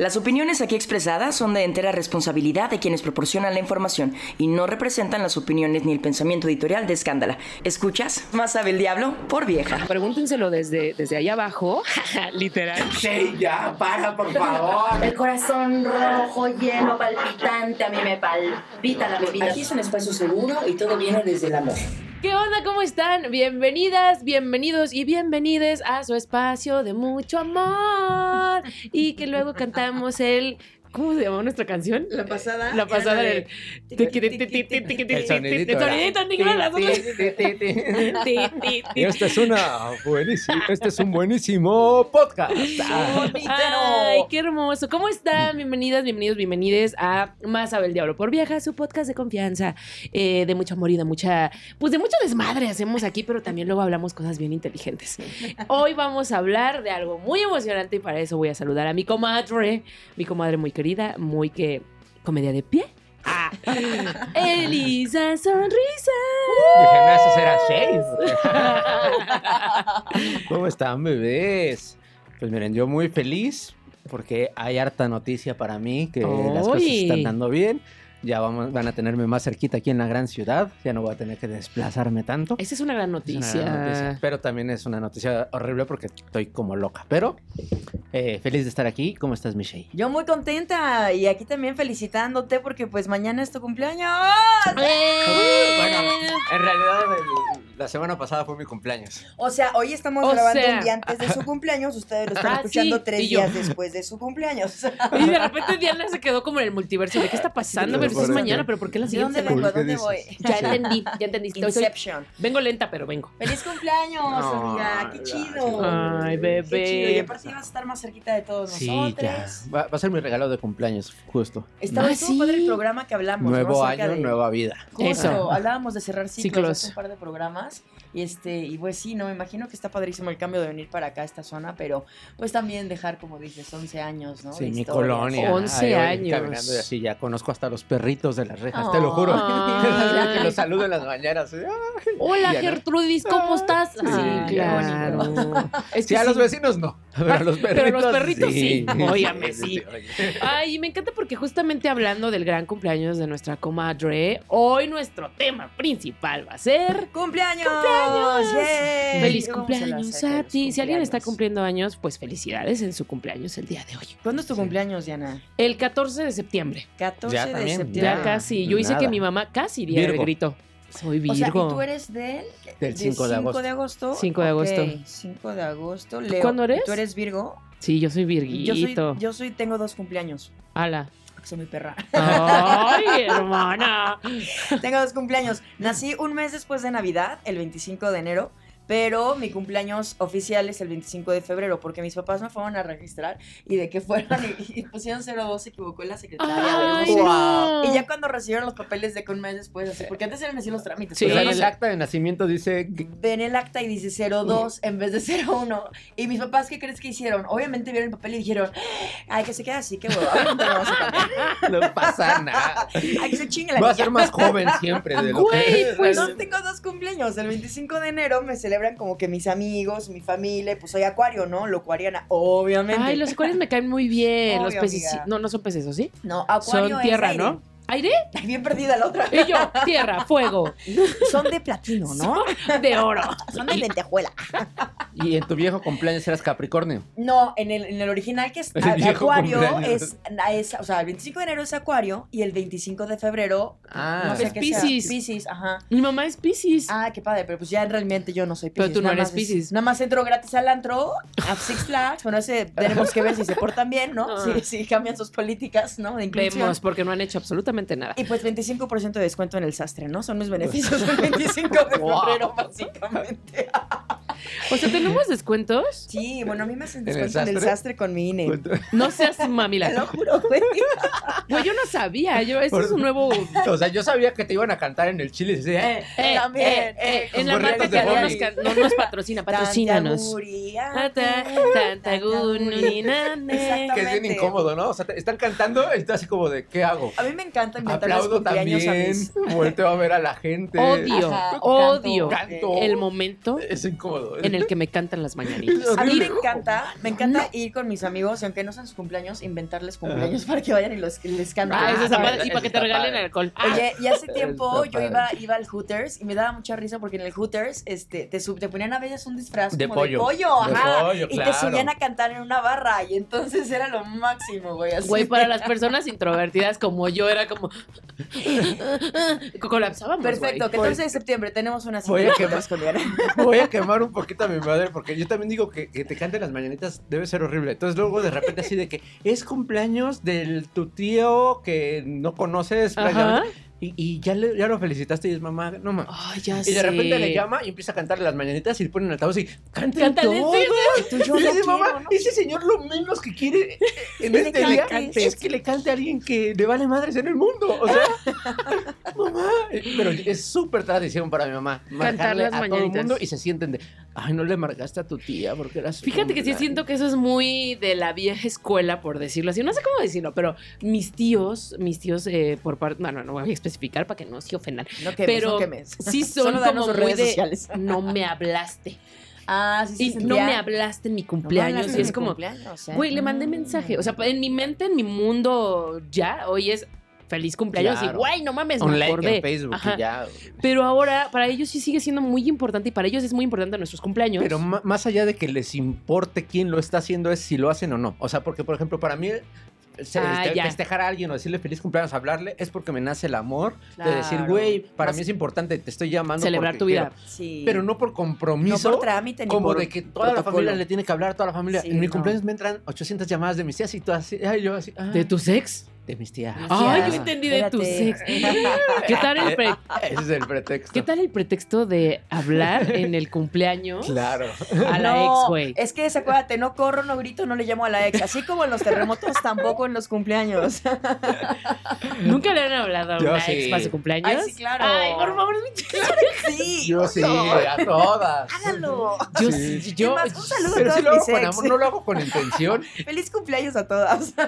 Las opiniones aquí expresadas son de entera responsabilidad de quienes proporcionan la información y no representan las opiniones ni el pensamiento editorial de Escándala. ¿Escuchas? Más sabe el diablo por vieja. Pregúntenselo desde, desde allá abajo, literal. Sí, ya, para, por favor. El corazón rojo, lleno, palpitante, a mí me palpita la bebida. Aquí es un espacio seguro y todo viene desde el amor. ¿Qué onda? ¿Cómo están? Bienvenidas, bienvenidos y bienvenides a su espacio de mucho amor. Y que luego cantamos el ¿Cómo se llamó nuestra canción? La pasada. La pasada del. El sonidito. Esta es una buenísima, este es un buenísimo podcast. Ay, qué hermoso. ¿Cómo están? Bienvenidas, bienvenidos, bienvenides a Más sabe el diablo por vieja, su podcast de confianza, eh, de mucho amor y de mucha, pues de mucho desmadre hacemos aquí, pero también luego hablamos cosas bien inteligentes. Hoy vamos a hablar de algo muy emocionante y para eso voy a saludar a mi comadre, mi comadre muy querida, muy que comedia de pie. Ah, Elisa Sonrisa. Será seis. ¿Cómo están, bebés? Pues miren, yo muy feliz porque hay harta noticia para mí que las cosas están dando bien. Ya vamos, van a tenerme más cerquita aquí en la gran ciudad. Ya no voy a tener que desplazarme tanto. Esa es una gran Es una noticia. gran noticia, Pero también es una noticia horrible porque estoy como loca. Pero eh, feliz de estar aquí. ¿Cómo estás, Michelle? Yo muy contenta y aquí también felicitándote porque pues mañana es tu cumpleaños. Bueno, en realidad la semana pasada fue mi cumpleaños. O sea, hoy estamos O grabando sea. un día antes de su cumpleaños, ustedes lo están Ah, escuchando sí, tres días después de su cumpleaños. Y de repente Diana se quedó como en el multiverso. ¿De qué está pasando? Sí, Pero si es mañana, pero ¿por qué la ¿De siguiente dónde semana? vengo? ¿A ¿Qué dónde voy? Ya entendí, ya entendí. Inception. vengo lenta, pero vengo. ¡Feliz cumpleaños, No, amiga! ¡Qué chido! Ay, ¡Qué chido! Y bebé. aparte vas a estar más cerquita de todos Sí, nosotros. ya. Va, va a ser mi regalo de cumpleaños, justo. Estaba Ah, estuvo sí. padre el programa que hablamos, Nuevo año, de- nueva vida. Justo, Eso. hablábamos de cerrar ciclos, Ciclos. hace un par de programas y este y pues sí, no me imagino que está padrísimo el cambio de venir para acá a esta zona, pero pues también dejar como dices 11 años, ¿no? Sí, de mi colonia. 11 Ahí voy años. Caminando y así, ya conozco hasta los perritos de las rejas, te lo juro. Ay. que los saludo en las mañanas. Ay, Hola. Gertrudis, ¿cómo estás? Sí, Ah, claro. Es Sí, a los vecinos no. Pero a los Pero perritos, los perritos sí. Óyame, sí, sí. Ay, me encanta porque justamente hablando del gran cumpleaños de nuestra comadre, hoy nuestro tema principal va a ser ¡Cumpleaños! ¡Cumpleaños! Feliz ¿Cómo se las cumpleaños a los ti. Si alguien está cumpleaños? cumpliendo años, pues felicidades en su cumpleaños el día de hoy. ¿Cuándo es tu Sí. cumpleaños, Diana? El 14 de septiembre. 14 Ya de también, septiembre. Ya casi. Yo hice nada. que mi mamá casi de Virgo. grito. Soy O sea, ¿y Virgo. tú eres del? Del 5 de agosto. de agosto. 5 de agosto. Ok, 5 de agosto. Leo. cuándo eres? ¿Tú eres Virgo? Sí, yo soy Yo soy, Virguito. yo soy, tengo dos cumpleaños. Ala. Soy mi perra. Ay, hermana. Tengo dos cumpleaños. Nací un mes después de Navidad, el 25 de enero, pero mi cumpleaños oficial es el 25 de febrero, porque mis papás me fueron a registrar y de que fueron y, y pusieron 02, se equivocó en la secretaria. Ay, no. Y ya cuando recibieron los papeles de que un mes después, así, porque antes eran así los trámites. Sí. O pero sea, en el acta de nacimiento dice que Ven el acta y dice 02 en vez de 01. Y mis papás, ¿qué crees que hicieron? Obviamente vieron el papel y dijeron, ay, que se quede así, qué huevo. No pasa nada. Ay, que se chingue la Va a ser más joven siempre de lo Güey, que pues, No, tengo dos cumpleaños. El 25 de enero me celebran como que mis amigos, mi familia. Pues soy acuario, ¿no? Locuariana, obviamente. Ay, los acuarios me caen muy bien. los peces. No, no son peces, ¿o sí? No, acuario Son es tierra, aire. ¿no? ¿Aire? Bien perdida la otra. Y yo, tierra, fuego, Son de platino, ¿no? de oro. Son de lentejuela. Y en tu viejo cumpleaños eras Capricornio. No, en el, en el original que es El a- viejo Acuario, es, es- o sea, el 25 de enero es Acuario y el 25 de febrero, Ah, no sé Es qué sea. Ajá. Mi mamá es Piscis. Ah, qué padre, pero pues ya realmente yo no soy Pero Piscis. tú no nada eres más es- Piscis. Nada más entro gratis al antro, a Six Flags, bueno, ese tenemos que ver si se portan bien, ¿no? Ah. Si, si cambian sus políticas, ¿no? De inclusión. Vemos, porque no han hecho absolutamente nada. Y pues 25% de descuento en el sastre, ¿no? Son mis beneficios el 25 de febrero, básicamente. O sea, ¿tenemos descuentos? Sí, bueno, a mí me hacen ¿En el descuento en el sastre? con mi INE. No seas Te lo mamila. juro, güey. Güey, yo no sabía. Yo, eso Por- es un nuevo. O sea, yo sabía que te iban a cantar en el Chile y decía, eh, Eh, También, eh, eh, con en la de que no nos, no nos patrocina, patrocínanos. Que es bien incómodo, ¿no? O sea, te están cantando y estás así como de, ¿qué hago? A mí me encanta inventar los Aplaudo cumpleaños a también, mis... vuelto a ver a la gente. Odio, Ajá, odio canto. el momento Es incómodo. en el que me cantan las mañanitas. A mí me encanta, me encanta ir con mis amigos y aunque no sean sus cumpleaños, inventarles cumpleaños para que vayan y los, les canten. Ah, eso está Ah, padre. eso Y para que te regalen padre. alcohol. Oye, y hace tiempo yo iba, iba al Hooters y me daba mucha risa porque en el Hooters este, te, sub- te ponían a veces un disfraz De como pollo. de pollo, De ajá, pollo, y claro. te subían a cantar en una barra y entonces era lo máximo, güey. así. Güey, para las personas introvertidas como yo era como colapsábamos. Perfecto, güey. 14 de septiembre tenemos una Voy cita a de quemar-. Voy a quemar un poquito a mi madre porque yo también digo que, que te canten las mañanitas debe ser horrible. Entonces luego de repente así de que es cumpleaños del tu tío que no conoces Ajá. Y, y ya, le- ya lo felicitaste y es mamá, no mames. Ya Y de repente le llama y empieza a cantarle las mañanitas y le ponen altavoz y canten Cántale, todo. sí, Tú, yo Y dice, mamá, ¿no? ese señor lo menos que quiere en que este día cantes. es que le cante a alguien que le vale madres en el mundo. O sea, mamá. Pero es súper tradición para mi mamá. Marcarle a todo el mundo y se sienten de, ay, no le marcaste a tu tía porque era su Fíjate que sí cumpleaños". siento que eso es muy de la vieja escuela, por decirlo así. No sé cómo decirlo, pero mis tíos, mis tíos eh, por parte, bueno, no voy a especificar para que no se ofendan, No quemes, pero no quemes. sí son Solo como redes de sociales. no me hablaste Ah, sí, sí. y no me hablaste en mi cumpleaños y es como, ¿eh? güey, le mandé mensaje, o sea, en mi mente, en mi mundo ya, hoy es feliz cumpleaños y Claro. güey, no mames, Un me like acordé. en Facebook Ajá. y ya. Pero ahora para ellos sí sigue siendo muy importante y para ellos es muy importante nuestros cumpleaños. Pero más allá de que les importe quién lo está haciendo es si lo hacen o no. O sea, porque por ejemplo, para mí Ah, este, festejar a alguien o decirle feliz cumpleaños, hablarle, es porque me nace el amor de decir, güey, para Más- mí es importante, te estoy llamando. celebrar tu vida. quiero". Sí. Pero no por no compromiso. por trámite ni como por de que toda la familia le tiene que hablar a toda la familia. Sí, en mi no. cumpleaños me entran 800 llamadas de mis tías y tú así, ay, yo así, ah, ¿De tu sex? De mis tías. Ay, yo entendí de tu Espérate. sex. ¿Qué tal el, pre- Ese es el pretexto. ¿Qué tal el pretexto de hablar en el cumpleaños Claro. a la no, ex, güey? Es que acuérdate, no corro, no grito, no le llamo a la ex. Así como en los terremotos, tampoco en los cumpleaños. ¿Nunca le han hablado a Yo una sí. ex para su cumpleaños? Ay, sí, claro. Ay, por favor, es mi Sí. Yo sí, no. a todas. Háganlo. Yo, Sí. yo, más, un saludo Pero a si lo hago mis con ex. amor, no lo hago con intención. Feliz cumpleaños a todas. No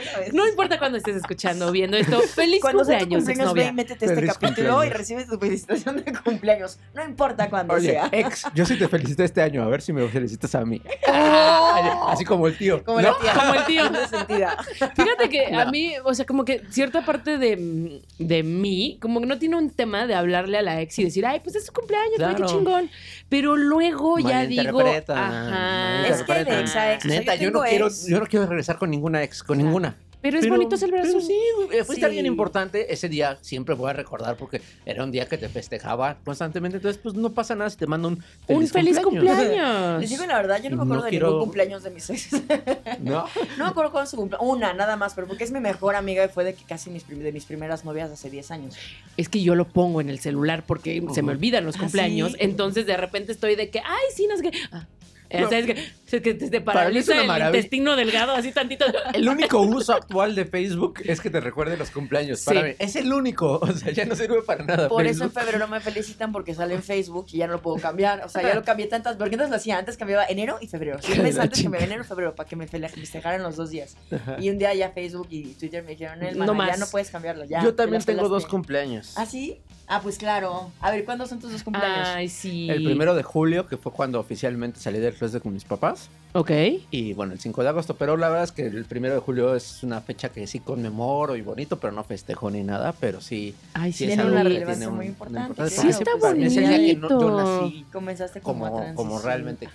lo ves. no importa cuando estés escuchando o viendo esto, feliz Cuando sea tu cumpleaños, cumpleaños, ve y métete este Feliz capítulo cumpleaños. y recibes tu felicitación de cumpleaños. No importa cuándo Oye, sea. ex, yo sí te felicité este año, a ver si me felicitas a mí. Oh. Así como el tío. Como ¿no? la tía. Como el tío. Fíjate que a mí, o sea, como que cierta parte de, de mí, como que no tiene un tema de hablarle a la ex y decir, ay, pues es su cumpleaños, güey, qué Claro. chingón. Pero luego ya digo, ajá. Es que de ex a ex, o sea, Neta, yo yo, no quiero, ex. yo no quiero regresar con ninguna ex, con ninguna. Pero es bonito celebrar pero su- sí, güey, fuiste Sí. alguien importante. Ese día siempre voy a recordar porque era un día que te festejaba constantemente. Entonces, pues no pasa nada si te mando un Un feliz, feliz cumpleaños. cumpleaños. Les digo la verdad, yo no me No acuerdo de quiero- ningún cumpleaños de mis ex. ¿No? No me acuerdo cuándo es su cumpleaños. Una, nada más, pero porque es mi mejor amiga y fue de que casi mis, de mis primeras novias hace 10 años. Es que yo lo pongo en el celular porque se me olvidan los ¿Ah, cumpleaños. sí? Entonces de repente estoy de que, ay, sí, no sé qué. Ah, eh, No. ¿Sabes qué? Es que te, te Para mí es paraliza el maravilla. intestino delgado así tantito. El único uso actual de Facebook es que te recuerde los cumpleaños. Sí. Para mí, es el único. O sea, ya no sirve para nada. Por eso en febrero me felicitan porque sale en Facebook y ya no lo puedo cambiar. O sea, ya lo cambié tantas. Porque antes lo hacía, antes cambiaba enero y febrero. Si un mes La antes chinga. cambiaba enero y febrero para que me festejaran los dos días. Y un día ya Facebook y Twitter me dijeron, el No ya no puedes cambiarlo. Ya, Yo también tengo dos pelaste". cumpleaños. ¿Ah, sí? Ah, pues claro. A ver, ¿cuándo son tus dos cumpleaños? Ay, sí. El primero de julio, que fue cuando oficialmente salí del closet con mis papás. Ok. Y bueno, el 5 de agosto, pero la verdad es que el 1 de julio es una fecha que sí conmemoro y bonito, pero no festejo ni nada, pero sí, Ay, sí sí, es tiene algo una que relevancia tiene un- muy importante, sí, está es el día que no- yo bonito. nací Comenzaste como, como, a como realmente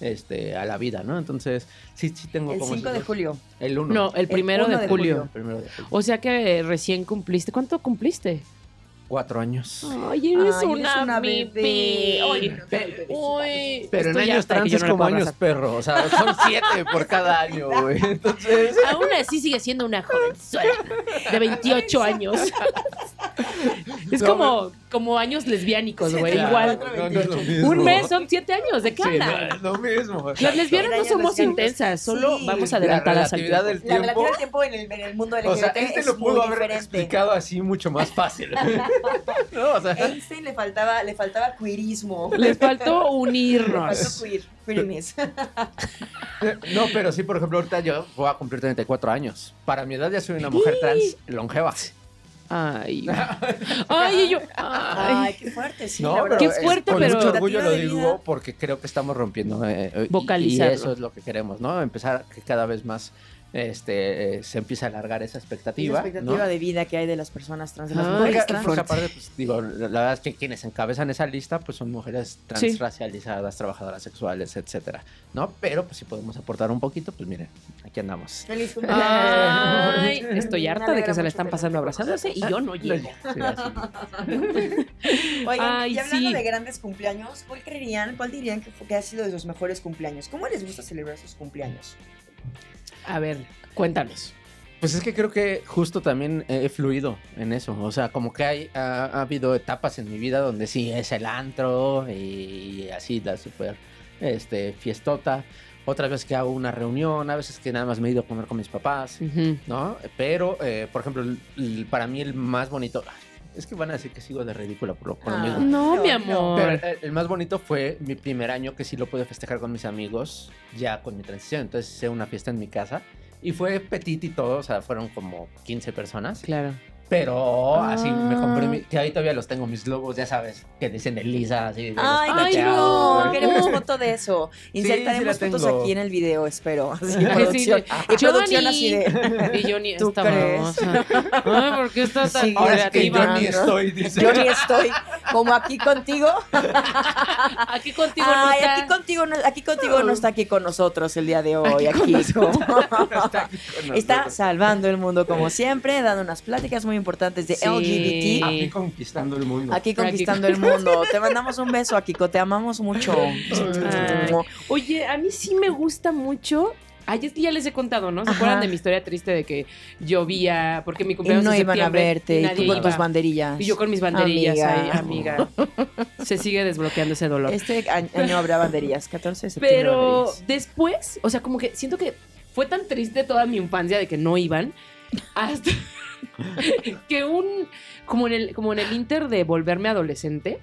este, a la vida, ¿no? Entonces, sí, sí tengo El como 5 de julio. El 1. No, el primero uno de, de julio. julio. El primero de julio. O sea que recién cumpliste. ¿Cuánto cumpliste? Cuatro años. Ay, eres Ay, una, eres una bebé. bebé. Ay, Pe- Uy, Pero en años trans es no como años perro. O sea, son siete por cada año, güey. Entonces. Aún así sigue siendo una jovenzuela de 28 años. es No, como, como años lesbiánicos, güey. Siete, Igual. cuatro, No, no es lo veintiocho. mismo. Un mes son 7 años. ¿De qué Sí, hablan? no, es lo mismo. Las exacto. lesbianas no somos intensas, solo Sí. vamos La adelantadas al tiempo. del La tiempo. relatividad del tiempo en el, en el mundo LGBT O sea, este es lo pudo haber diferente. explicado así mucho más fácil. no, o sea, Einstein le faltaba, le faltaba queerismo. Les faltó Le faltó unirnos. queer, queerness. no, pero sí, por ejemplo, ahorita yo voy a cumplir 34 años. Para mi edad ya soy una mujer trans longeva. Ay. Ay, y yo. Ay. Ay, qué fuerte, sí. No, la verdad. Qué es- fuerte, con pero- mucho orgullo lo digo porque creo que estamos rompiendo eh, eh, y-. Y eso es lo que queremos, ¿no? Empezar que cada vez más este eh, se empiece a alargar esa Y expectativa. la expectativa ¿no? de vida que hay de las personas trans, de las Ay, mujeres trans. porque aparte, pues, digo, la verdad es que quienes encabezan esa lista, pues son mujeres Sí. transracializadas, trabajadoras sexuales, etcétera, ¿no? Pero, pues, si podemos aportar un poquito, pues, miren, aquí andamos. Feliz cumpleaños. Ay, estoy harta de que se la están pasando abrazándose y yo no llego. Sí. Oigan, Ay, y hablando sí. de grandes cumpleaños, ¿cuál creerían, cuál dirían que, fue- que ha sido de sus mejores cumpleaños? ¿Cómo les gusta celebrar sus cumpleaños? A ver, cuéntanos. Pues es que creo que justo también he fluido en eso. O sea, como que hay, ha, ha habido etapas en mi vida donde sí es el antro y así la super este, fiestota. Otras veces que hago una reunión, a veces que nada más me he ido a comer con mis papás. ¿no? Pero, eh, por ejemplo, el- el- para mí el más bonito. Es que van a decir que sigo de ridícula por lo, por lo Ah. mismo. No, No, mi amor. Pero eh, el más bonito fue mi primer año que sí lo pude festejar con mis amigos, ya con mi transición. Entonces hice una fiesta en mi casa y fue petit y todo, o sea, fueron como 15 personas. Claro. Pero así me compré, Ah. mi- que ahí todavía los tengo, mis globos, ya sabes, que dicen Elisa, así. de los Ay, Ay, plateados. no, queremos foto de eso. sí Insertaremos la fotos tengo. aquí en el video, espero. Así, Sí, producción. sí. Y producción así de... Y yo ni ¿Tú esta. Ay, ¿por qué estás tan Sí, Ahora es que yo ni estoy, dice. Yo ni estoy como aquí contigo. Aquí contigo no Ay, está. aquí contigo, no, aquí contigo no está aquí con nosotros el día de hoy. Aquí Aquí, con como- Está aquí con está salvando el mundo como siempre, dando unas pláticas muy importantes de Sí. LGBT. Aquí conquistando el mundo. Aquí conquistando el mundo. Te mandamos un beso, Akiko. Te amamos mucho. Ay. Oye, a mí sí me gusta mucho. Ay, es que ya les he contado, ¿no? ¿Se Ajá. acuerdan de mi historia triste de que llovía? Porque mi Y cumpleaños no en iban a verte, y nadie tú con iba. tus banderillas. Y yo con mis banderillas Amiga. ahí, amiga. Se sigue desbloqueando ese dolor. Este año año habrá banderillas, 14 de septiembre. Pero banderillas. después, o sea, como que siento que fue tan triste toda mi infancia de que no iban, hasta que un, como en el, como en el inter de volverme adolescente,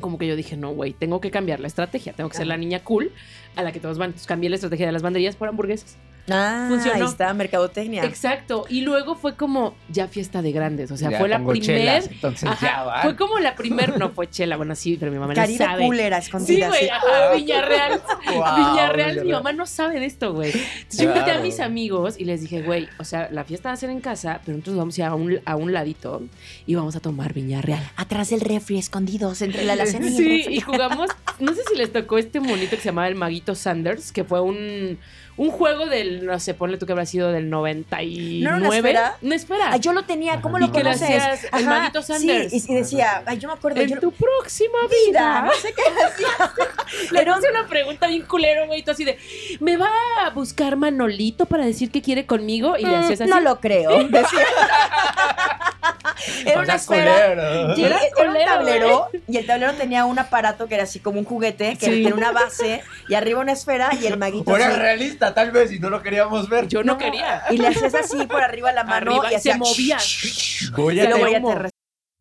como que yo dije, no, güey, tengo que cambiar la estrategia, tengo que ser la niña cool a la que todos van. Entonces cambié la estrategia de las banderillas por hamburguesas. Ah, funcionó. ahí está, mercadotecnia. Exacto. Y luego fue como ya fiesta de grandes, o sea, Ya fue la pongo primer... chelas, entonces Ajá, ya va. fue como la primer, no fue chela, bueno, sí, pero mi mamá no Caribe sabe. Cooler a Sí, güey, sí. ajá, Villarreal. Guau, Villarreal, mi Villarreal. mamá no sabe de esto, güey. Entonces, Yo invité a Claro. mis amigos y les dije, güey, o sea, la fiesta va a ser en casa, pero nosotros vamos a ir a un, a un ladito y vamos a tomar Villarreal. Atrás del refri, escondidos, entre la alacena y el Sí, refri. y jugamos, no sé si les tocó este monito que se llamaba el Maguito Sanders, que fue un, un juego del, no sé, ponle tú que habrá sido del 99. ¿No era una esfera? Una esfera. Ay, yo lo tenía, ¿cómo Y lo que le conoces? hacías el Maguito Sanders. Sí, y, y decía, ay, yo me acuerdo, yo en tu próxima vida. vida, no sé qué hacía. Le puse una pregunta bien culero, güey, tú así de, ¿me va a buscar Manolito para decir que quiere conmigo? Y le hacías así. Mm, No lo creo, decía. Era O una sea, esfera. Era era, un tablero y el tablero tenía un aparato que era así como un juguete que Sí. tenía una base y arriba una esfera y el maguito era así. realista, tal vez, y no lo queríamos ver. Yo no, quería. Y le hacías así por arriba la mano Arriba y y se movía. Voy y a luego ya te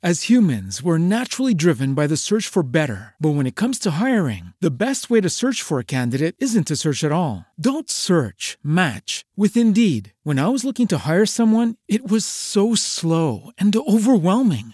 As humans, we're naturally driven by the search for better. But when it comes to hiring, the best way to search for a candidate isn't to search at all. Don't search, match with Indeed. When I was looking to hire someone, it was so slow and overwhelming.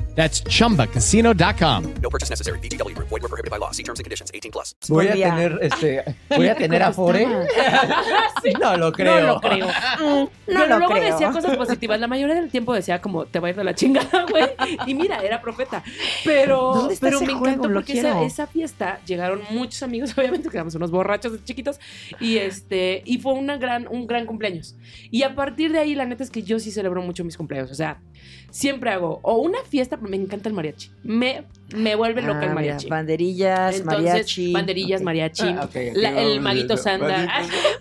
That's chumbacasino.com. No purchase necessary. BGW. Void were prohibited by law. See terms and conditions. 18 plus. Voy a tener, este, voy a tener Afore. No lo creo. No lo creo. No Pero lo luego creo. decía cosas positivas. La mayoría del tiempo decía como te va a ir de la chingada, güey. Y mira, era profeta. Pero, ¿Dónde está pero ese me juego? encantó Lo porque esa, quiero. esa fiesta llegaron muchos amigos, obviamente, que éramos unos borrachos chiquitos. Y este, y fue una gran, un gran cumpleaños. Y a partir de ahí, la neta es que yo sí celebro mucho mis cumpleaños. O sea, siempre hago o una fiesta, me encanta el mariachi. Me, me vuelve loca el Ah, mira, mariachi. banderillas, Entonces, mariachi. banderillas, Ok. mariachi, Ah, la- el maguito sanda.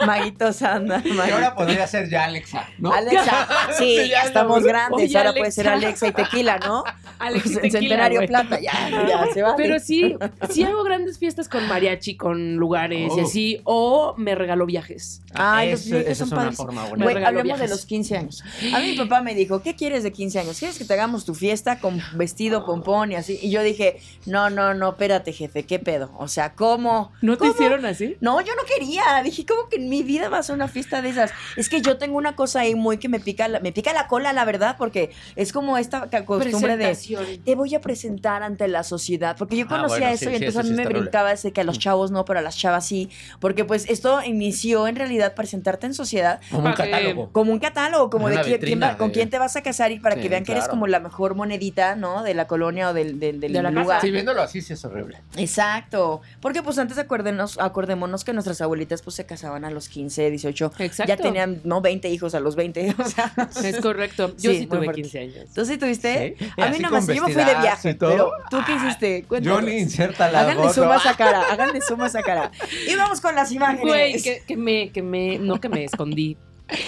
Maguito. Sanda. Y ahora podría ser ya Alexa, ¿no? Alexa, sí, Sí, ya estamos grandes. Oye, Ahora puede ser Alexa. Alexa y tequila, ¿no? Alex Pues, en Tequila, Centenario. Plata, ya, ya se va. Pero sí, sí hago grandes fiestas con mariachi, con lugares y Oh. así, o me regalo viajes. Ay, los Ese- viajes son es una forma buena. Güey, regaló hablemos de los 15 años. A mí mi papá me dijo, ¿qué quieres de 15 años? ¿Quieres que te hagamos tu fiesta con vestido, pompón y así? Y yo dije, no, no, no, espérate, jefe, ¿qué pedo? O sea, ¿cómo? ¿No te ¿Cómo? hicieron así? No, yo no quería. Dije, ¿cómo que en mi vida va a ser una fiesta de esas? Es que yo tengo una cosa ahí muy que me pica la, me pica la cola, la verdad, porque es como esta costumbre de te voy a presentar ante la sociedad. Porque yo Ah, conocía bueno, eso sí, y sí, entonces eso a sí mí me brincaba ese que a los chavos no, pero a las chavas sí. Porque pues esto inició en realidad presentarte en sociedad Como un catálogo. como un catálogo, como Una de quién, quién vitrina va- con quién te vas a casar y para Sí, que vean que eres como la mejor monedita, ¿no? De la colonia o del, del, del De la casa. lugar. Sí, viéndolo así sí es horrible. Exacto. Porque pues antes acuérdenos, acordémonos que nuestras abuelitas pues se casaban a los 15, 18. Exacto. Ya tenían, no, 20 hijos a los 20. O sea, Es correcto. Yo sí, Sí, tuve fuerte. 15 años. ¿Tú sí tuviste? Sí. A mí así nada más, con yo me fui de viaje. Pero, ¿tú qué hiciste? Cuéntanos. Johnny inserta la Háganle suma a esa cara, háganle suma a esa cara. Y vamos con las imágenes. Güey, que, que me, que me, no que me escondí.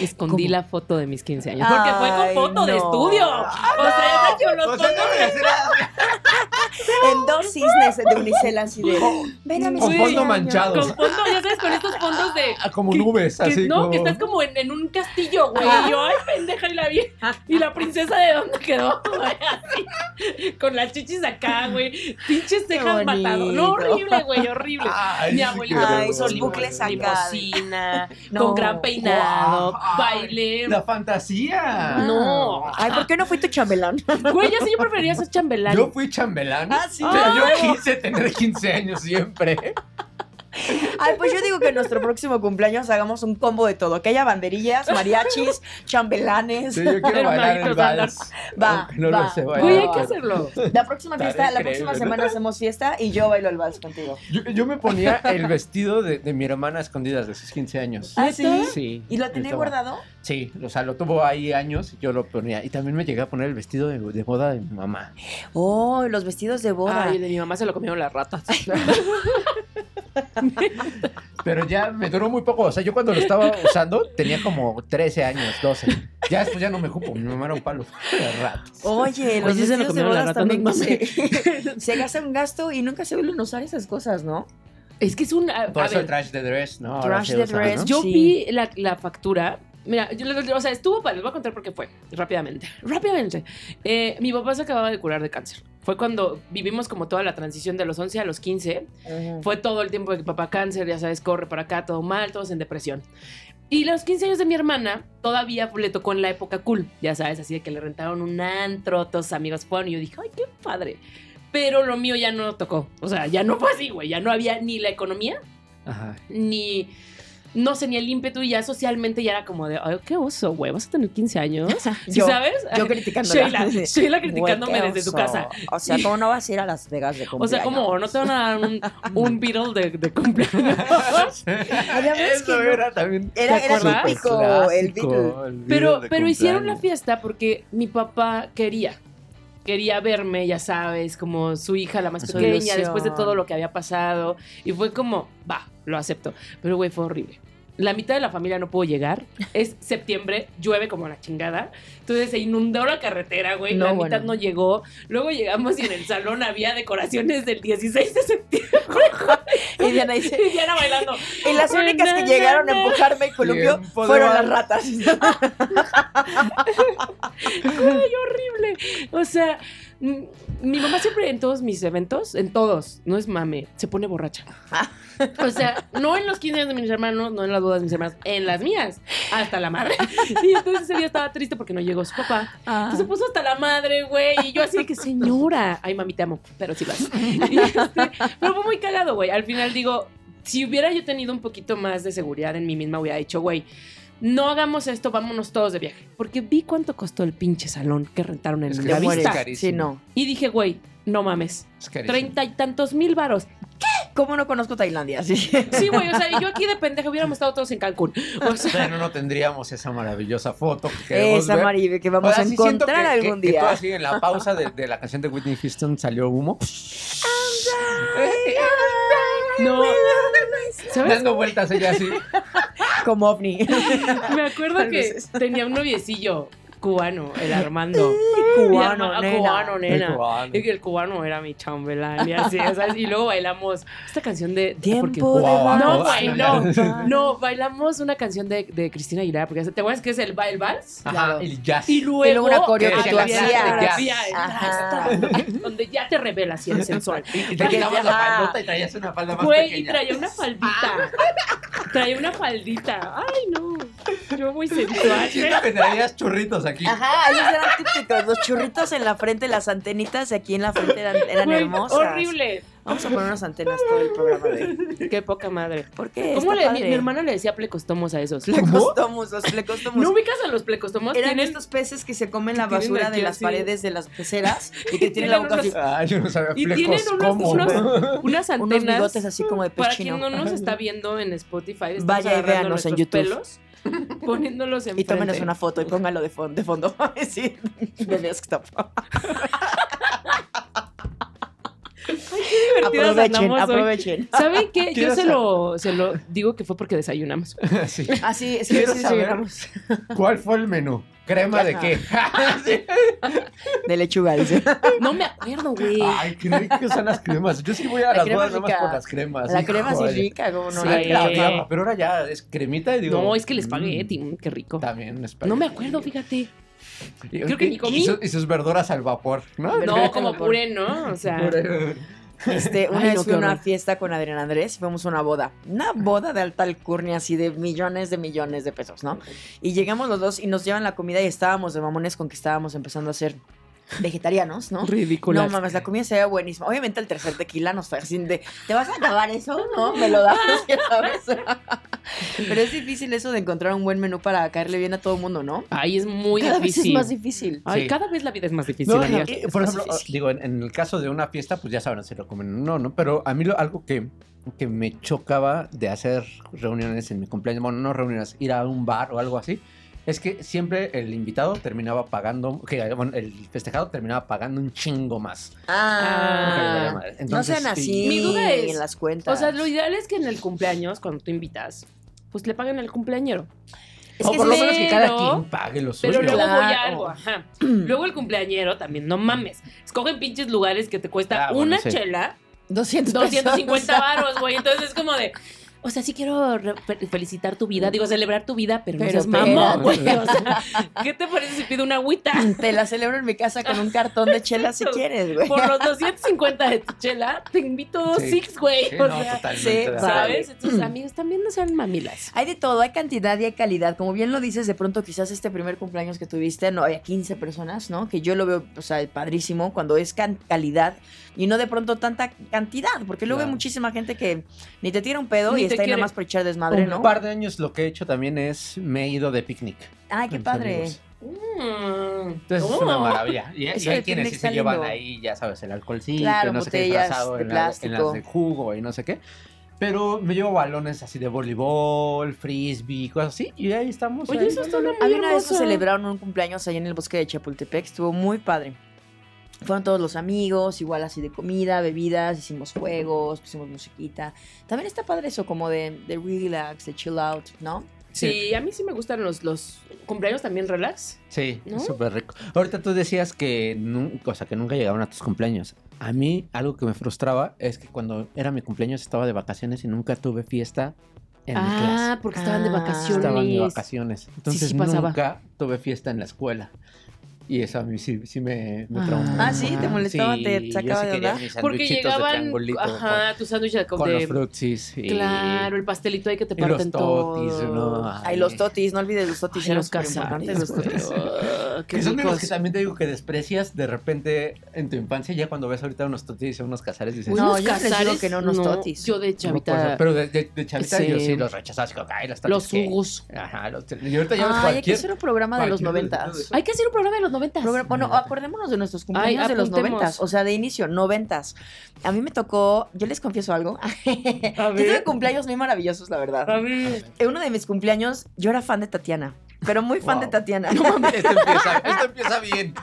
Escondí ¿Cómo? la foto de mis 15 años. Porque fue con foto de estudio. O sea, ya hecho los O sea, no En dos cisnes de unicel así de. Ven a mis Con 15 fondo manchado. Con fondo, ya sabes, con estos fondos de. Ah, como que- nubes, que- así no, como- que estás como en, en un castillo, güey. Y yo, ay, pendeja, y la vi. Y la princesa de dónde quedó, güey, así. Con las chichis acá, güey. Pinches cejas matado. No, horrible, güey, horrible. Ay, Mi abuelita Ay, esos bucles acá. con gran peinado, Guau. baile. La fantasía. No. Ay, ¿por qué no fui tu chambelán? Güey, ya sí, yo preferiría ser chambelán. Yo fui chambelán. Ah, sí. Pero yo Ah. quise tener 15 años siempre. Ay, pues yo digo que en nuestro próximo cumpleaños hagamos un combo de todo. Que haya banderillas, mariachis, chambelanes. Sí, yo quiero bailar el Marquitos vals. Va, no va. lo sé bailar. Güey, hay que hacerlo. La próxima fiesta, la increíble, próxima semana hacemos fiesta y yo bailo el vals contigo. Yo, yo me ponía el vestido de, de mi hermana a escondidas de sus 15 años. ¿Ah, sí? Sí. ¿Y lo tenía guardado? Sí, o sea, lo tuvo ahí años y yo lo ponía. Y también me llegué a poner el vestido de, de boda de mi mamá. Oh, los vestidos de boda. Ay, de mi mamá se lo comieron las ratas. Pero ya me duró muy poco. O sea, yo cuando lo estaba usando tenía como 13 años, 12. Ya después ya no me cupo. Mi mamá era un palo. De ratos. Oye, los Oye, se lo de bodas también no se, se gasta un gasto y nunca se vuelven a usar esas cosas, ¿no? Es que es un. a- Por a eso el ver, trash de dress, ¿no? Trash dress. ¿no? Yo Sí. vi la, la factura. Mira, yo, o sea, estuvo para, les voy a contar por qué fue, rápidamente. Rápidamente. Eh, mi papá se acababa de curar de cáncer. Fue cuando vivimos como toda la transición de los 11 a los 15. Fue todo el tiempo de que papá cáncer, ya sabes, corre para acá, todo mal, todos en depresión. Y los 15 años de mi hermana todavía le tocó en la época cool, ya sabes, así de que le rentaron un antro, todos sus amigos fueron y yo dije, ay, qué padre. Pero lo mío ya no tocó, o sea, ya no fue así, güey, ya no había ni la economía, Ajá. ni, no sé, ni el ímpetu y ya socialmente ya era como de, ay, qué oso, güey, vas a tener 15 años, ¿Sí Yo- sabes? Yo criticándola. Sheila, Sheila criticándome desde su oso. casa. O sea, ¿cómo no vas a ir a Las Vegas de O cumpleaños? sea, como no te van a dar un, un Beatle de, de cumpleaños. Que Eso no- era también. Era, ¿Te era típico el Beatle. Pero, pero hicieron la fiesta porque mi papá quería. Quería verme, ya sabes, como su hija la más pequeña, después de todo lo que había pasado. Y fue como, va, lo acepto. Pero, güey, fue horrible. La mitad de la familia no pudo llegar. Es septiembre, llueve como la chingada. Entonces se inundó la carretera, güey. No, la bueno. mitad no llegó. Luego llegamos y en el salón había decoraciones del 16 de septiembre. Y Diana dice, Y Diana bailando. y las únicas que llegaron a empujarme el columpio fueron las ratas. Ay, horrible. O sea, mi mamá siempre en todos mis eventos, en todos, no es mame, se pone borracha. O sea, no en los 15 años de mis hermanos, no en las bodas de mis hermanos, en las mías, hasta la madre. Y entonces ese día estaba triste porque no llegó su papá. Entonces se puso hasta la madre, güey. Y yo así de que, señora. Ay, mami, te amo, pero sí vas. Este, pero fue muy cagado, güey. Al final digo, si hubiera yo tenido un poquito más de seguridad en mí misma, hubiera dicho, güey, no hagamos esto, vámonos todos de viaje. Porque vi cuánto costó el pinche salón que rentaron en Es que la vista. Sí, no. Y dije, güey, no mames. Es carísimo. Treinta y tantos mil varos. ¿Cómo no conozco Tailandia? Sí. Sí, güey, o sea, y yo aquí de pendeja hubiéramos estado todos en Cancún. O sea, no tendríamos esa maravillosa foto que Esa. Maribe que vamos O sea, a encontrar que- que- algún que día. así en la pausa de, de la canción de Whitney Houston salió humo. no. ¿Sabes? Dando vueltas ella así. Como ovni. Me acuerdo que tenía un noviecillo cubano, el Armando. Cubano, Mi hermano- nena. cubano, nena. El cubano. Y que el cubano era mi chambelán y así, ¿sabes? Y luego bailamos esta canción de... Tiempo porque- de Guau, No, güey, no, no. Bailamos una canción de, de Cristina Aguilera, porque ¿te acuerdas que es el, el vals? Ajá, el jazz. Y luego, Y luego una coreo que tú había hacías. coreografía, donde ya te revelas si eres sensual. Y te quitabas la faldota y traías una falda más Güey, y traía una faldita. Traía una faldita. Ay, no. Yo muy sensual. Siento que traías churritos aquí. Ajá, esos eran típicos. Los churritos en la frente, las antenitas aquí en la frente eran, hermosas. Horrible. Vamos a poner unas antenas todo el programa de. Qué poca madre. ¿Por qué? ¿Cómo Está le, mi, padre. mi hermana le decía plecostomos a esos? Plecostomos, los plecostomos. ¿No ubicas a los plecostomos? Eran Tienen estos peces que se comen la basura de las así. paredes de las peceras y que tienen la boca así. Ah, yo no sabía Y tienen unos, unos- unas antenas. Unos bigotes así como de Para pechino. quien no nos está viendo en Spotify, estamos Vaya y véanos en YouTube. pelos, poniéndolos en Y tómenos una foto y póngalo de, fon- de fondo. sí, de desktop. Aprovechen, aprovechen. ¿Saben qué? Yo se lo, se lo digo que fue porque desayunamos. Sí. Ah, sí, es que sí desayunamos. ¿Cuál fue el menú? ¿Crema de qué? De lechuga, dice. No me acuerdo, güey. Ay, qué ricas son las cremas. Yo sí voy a La las crema bodas es nada más rica. por las cremas. La crema sí es rica, como no Sí. la Eh. odiaba, pero ahora ya es cremita y digo. No, es que el espagueti, mm, mm, qué rico. También espagueti. No me acuerdo, fíjate. Y- creo que ni comí. Y, su- y sus verduras al vapor, ¿no? No, como puré, ¿no? O sea, Puré. Este, una Ay, vez no, fui a una fiesta con Adrián Andrés y fuimos a una boda. Una boda de alta alcurnia, así de millones de millones de pesos, ¿no? Y llegamos los dos y nos llevan la comida y estábamos de mamones con que estábamos empezando a ser vegetarianos, ¿no? ridículo. No mames, la comida se veía buenísima. Obviamente el tercer tequila nos fue así de, ¿te vas a acabar eso? No, me lo das, sabes. Pero es difícil eso de encontrar un buen menú para caerle bien a todo el mundo, ¿no? Ay, es muy Cada vez difícil. es más difícil. Ay, Sí. cada vez la vida es más difícil, No, por es ejemplo, difícil. digo, en, en el caso de una fiesta, pues ya sabrán si lo comen o no, ¿no? Pero a mí lo, algo que, que me chocaba de hacer reuniones en mi cumpleaños, bueno, no reuniones, ir a un bar o algo así, es que siempre el invitado terminaba pagando, que bueno, el festejado terminaba pagando un chingo más. Ah, no Entonces, sean sí. así Mi duda es, en las cuentas. O sea, lo ideal es que en el cumpleaños, cuando tú invitas, pues le paguen al cumpleañero. Es o que por lo sí, menos que cada pero- quien pague lo suyo. Pero luego voy a algo, ajá. Luego el cumpleañero también, no mames. Escogen pinches lugares que te cuesta Ah, bueno, una sí. chela, 200 250 varos, güey. Entonces es como de, O sea, sí quiero felicitar tu vida, digo, celebrar tu vida, pero, no Pero seas mamón, güey. O sea, ¿qué te parece si pido una agüita? Te la celebro en mi casa con un cartón de chela si quieres, güey. Por los 250 de tu chela, te invito dos Sí. six, güey. Sí, o no, sea, totalmente sí. ¿sabes? Entonces, amigos, también no sean mamilas. Hay de todo, hay cantidad y hay calidad. Como bien lo dices, de pronto quizás este primer cumpleaños que tuviste, no había 15 personas, ¿no? Que yo lo veo, o sea, padrísimo cuando es calidad y no de pronto tanta cantidad, porque luego hay Claro. muchísima gente que ni te tira un pedo Ni y está ahí nada más por echar desmadre, Un ¿no? par de años lo que he hecho también es me he ido de picnic. Ay, qué padre. amigos. Mm. Entonces es una Oh. maravilla. Y, y hay quienes sí se llevan ahí, ya sabes, el alcoholcito, Claro, no sé qué botellas disfrazado de en, la- en las de jugo y no sé qué. Pero me llevo balones así de voleibol, frisbee, cosas así. Y ahí estamos. Oye, ahí eso está muy Había una vez que celebraron un cumpleaños ahí en el bosque de Chapultepec, estuvo muy padre. Fueron todos los amigos, igual así de comida, bebidas, hicimos juegos, pusimos musiquita. También está padre eso, como de, de relax, de chill out, ¿no? Sí, a mí sí me gustan los, los cumpleaños también relax. Sí, ¿No? súper rico. Ahorita tú decías que, nun- o sea, que nunca llegaban a tus cumpleaños. A mí algo que me frustraba es que cuando era mi cumpleaños estaba de vacaciones y nunca tuve fiesta en mi clase. Ah, porque estaban de Ah. vacaciones. Estaban de vacaciones. Entonces sí nunca tuve fiesta en la escuela. Y eso a mí sí, sí me, me Ah. traumó. Ah, ¿sí? ¿Te molestaba? ¿Te yo sacaba sí de onda? Porque de llegaban, ajá, tu sándwich de, con, con de- los frutsis. Y, Claro, el pastelito ahí que te los parten totis, todo. ¿no? Ay, los totis, no olvides los totis, Ay, eran los cazares, los totis. qué Que son de los que también te digo que desprecias de repente en tu infancia, ya cuando ves ahorita unos totis o unos cazares, dices, No, unos yo les digo que no, unos totis. Yo de "No, por chavita, eso". Pero de, de- de chavita Sí. yo sí los rechazaba, así como, ay, los totis. los ¿qué?". jugos. Ajá, los Y ahorita ya Ay, hay que cualquier... hacer un programa de los cualquier- noventas. Hay que hacer un programa de los noventas. Bueno, acordémonos de nuestros cumpleaños Ay, de los noventas, o sea, de inicio, noventas. A mí me tocó, yo les confieso algo. yo ver. tuve cumpleaños muy maravillosos, la verdad. A ver. En uno de mis cumpleaños, yo era fan de Tatiana, pero muy fan Wow. de Tatiana. No mames, esto empieza, esto empieza bien.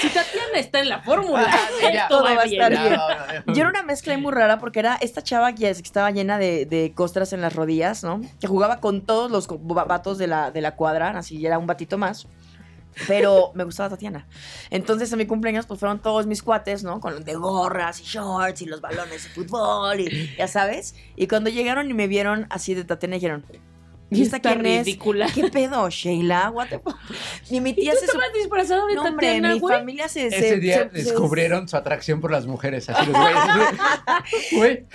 Si Tatiana está en la fórmula, Ah, todo va a estar bien. Yo era una mezcla muy rara porque era esta chava que estaba llena de, de costras en las rodillas, ¿no? Que jugaba con todos los vatos de la, de la cuadra, así era un batito más. Pero me gustaba Tatiana. Entonces, en mi cumpleaños, pues fueron todos mis cuates, ¿no? Con de gorras y shorts y los balones de fútbol y ya sabes. Y cuando llegaron y me vieron así de Tatiana, dijeron, ¿y esta Está quién es? ridícula. ¿Qué pedo, Sheila? What the fuck? Y mi ¿Y tía tú se... su- estabas disfrazado de No, hombre, mi güey? familia se... Ese se- día se- se- descubrieron su atracción por las mujeres. Así los güeyes. Güey,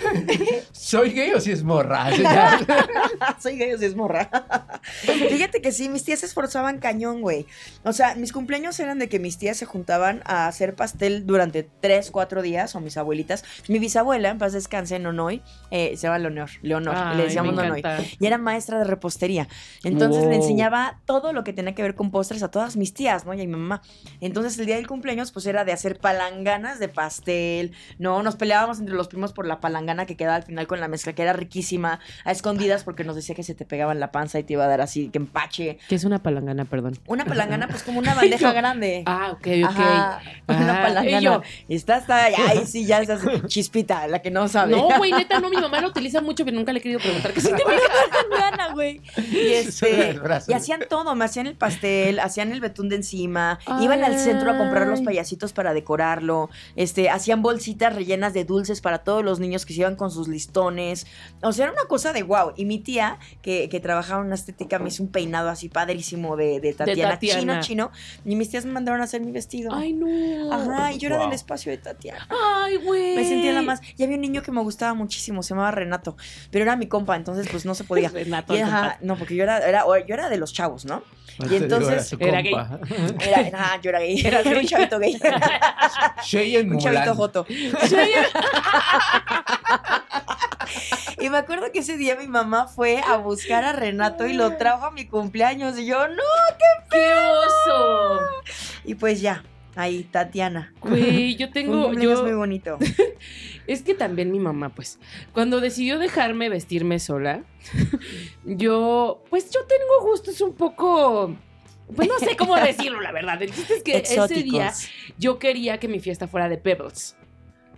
¿soy gay o si es morra? Soy gay, o sea, es morra. Fíjate que sí, mis tías se esforzaban cañón, güey. O sea, mis cumpleaños eran de que mis tías se juntaban a hacer pastel durante tres, cuatro días, o mis abuelitas. Mi bisabuela, en paz descanse, Nonoy, eh, se llama Leonor, Leonor, Ay, le decíamos Nonoy. Y era maestra de repostería. Entonces Wow. le enseñaba todo lo que tenía que ver con postres a todas mis tías, ¿no? Y a mi mamá. Entonces el día del cumpleaños, pues era de hacer palanganas de pastel, ¿no? Nos peleábamos entre los primos por la palangana que quedaba al final con la mezcla, que era riquísima, a escondidas porque nos decía que se te pegaba en la panza y te iba a dar así, que empache. ¿Qué es una palangana, perdón? Una palangana, pues como una bandeja grande. Ah, ok, ok. Ajá, una Ah, palangana. y yo- Está, está, ay, sí, ya estás chispita, la que no sabe. No, güey, neta, no, mi mamá lo utiliza mucho, pero nunca le he querido preguntar qué significa. Gana, güey. Y, este, y hacían todo, me hacían el pastel, hacían el betún de encima, iban al centro a comprar los Ay. payasitos para decorarlo, este, hacían bolsitas rellenas de dulces para todos los niños que se iban con sus listones. O sea, era una cosa de wow. Y mi tía, que, que trabajaba en una estética, me hizo un peinado así padrísimo de, de Tatiana, Tatiana. chino, chino. Y mis tías me mandaron a hacer mi vestido. Ay, no. Ajá, y yo era Wow. del espacio de Tatiana. Ay, güey. Me sentía la más. Y había un niño que me gustaba muchísimo, se llamaba Renato. Pero era mi compa, entonces pues no se podía. Renato, Y, el ajá, no, porque yo era, era, yo era de los chavos, ¿no? Y entonces era compa. era, era- yo era gay, era, un chavito gay. Cheyenne un chavito joto. y me acuerdo que ese día mi mamá fue a buscar a Renato y lo trajo a mi cumpleaños. Y yo, no, ¡Qué oso! y pues ya, ahí, Tatiana. Güey, yo Un tengo. cumpleaños Yo, muy bonito. Es que también mi mamá, pues, cuando decidió dejarme vestirme sola, yo, pues yo tengo gustos un poco, pues no sé cómo decirlo, la verdad. El chiste es que ese día Exóticos. yo quería que mi fiesta fuera de Pebbles.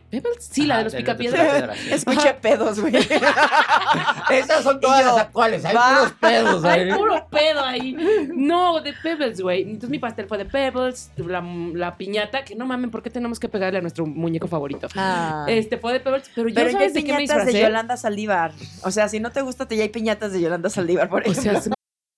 ¿Pebbles? Sí, la de los picapiedras. Escuché pedos, güey. Esas son todas yo, las actuales. Hay va. puros pedos Hay ahí. puro pedo ahí. No, de Pebbles, güey. Entonces mi pastel fue de Pebbles, la, la piñata, que no mamen, ¿por qué tenemos que pegarle a nuestro muñeco favorito? Ah. Este fue de Pebbles, pero yo Pero ya hay sabes de qué me piñatas de. Yolanda Saldívar. O sea, si no te gusta, te ya hay piñatas de Yolanda Saldívar, por O ejemplo. sea,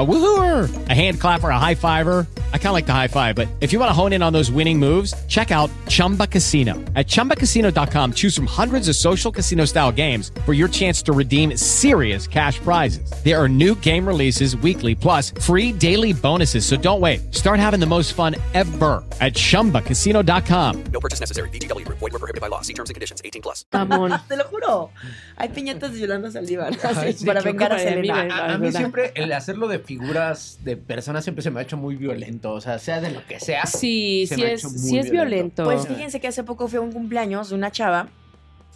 A woohooer, a hand clapper, a high fiver. I kind of like the high five, but if you want to hone in on those winning moves, check out Chumba Casino. At chumbacasino.com, choose from hundreds of social casino style games for your chance to redeem serious cash prizes. There are new game releases weekly, plus free daily bonuses. So don't wait. Start having the most fun ever at chumbacasino.com. No purchase necessary. VGW Group. Void were prohibited by law. See terms and conditions. 18 plus. mamón. Te lo juro. Hay piñatas de Yolanda Saldívar. Ay, sí, para vengar a culpa de mí, Selena. A, a mí siempre el hacerlo de figuras de personas siempre se me ha hecho muy violento. O sea, sea de lo que sea. Sí, Se sí me ha es, hecho muy sí es violento. Pues fíjense que hace poco fue un cumpleaños de una chava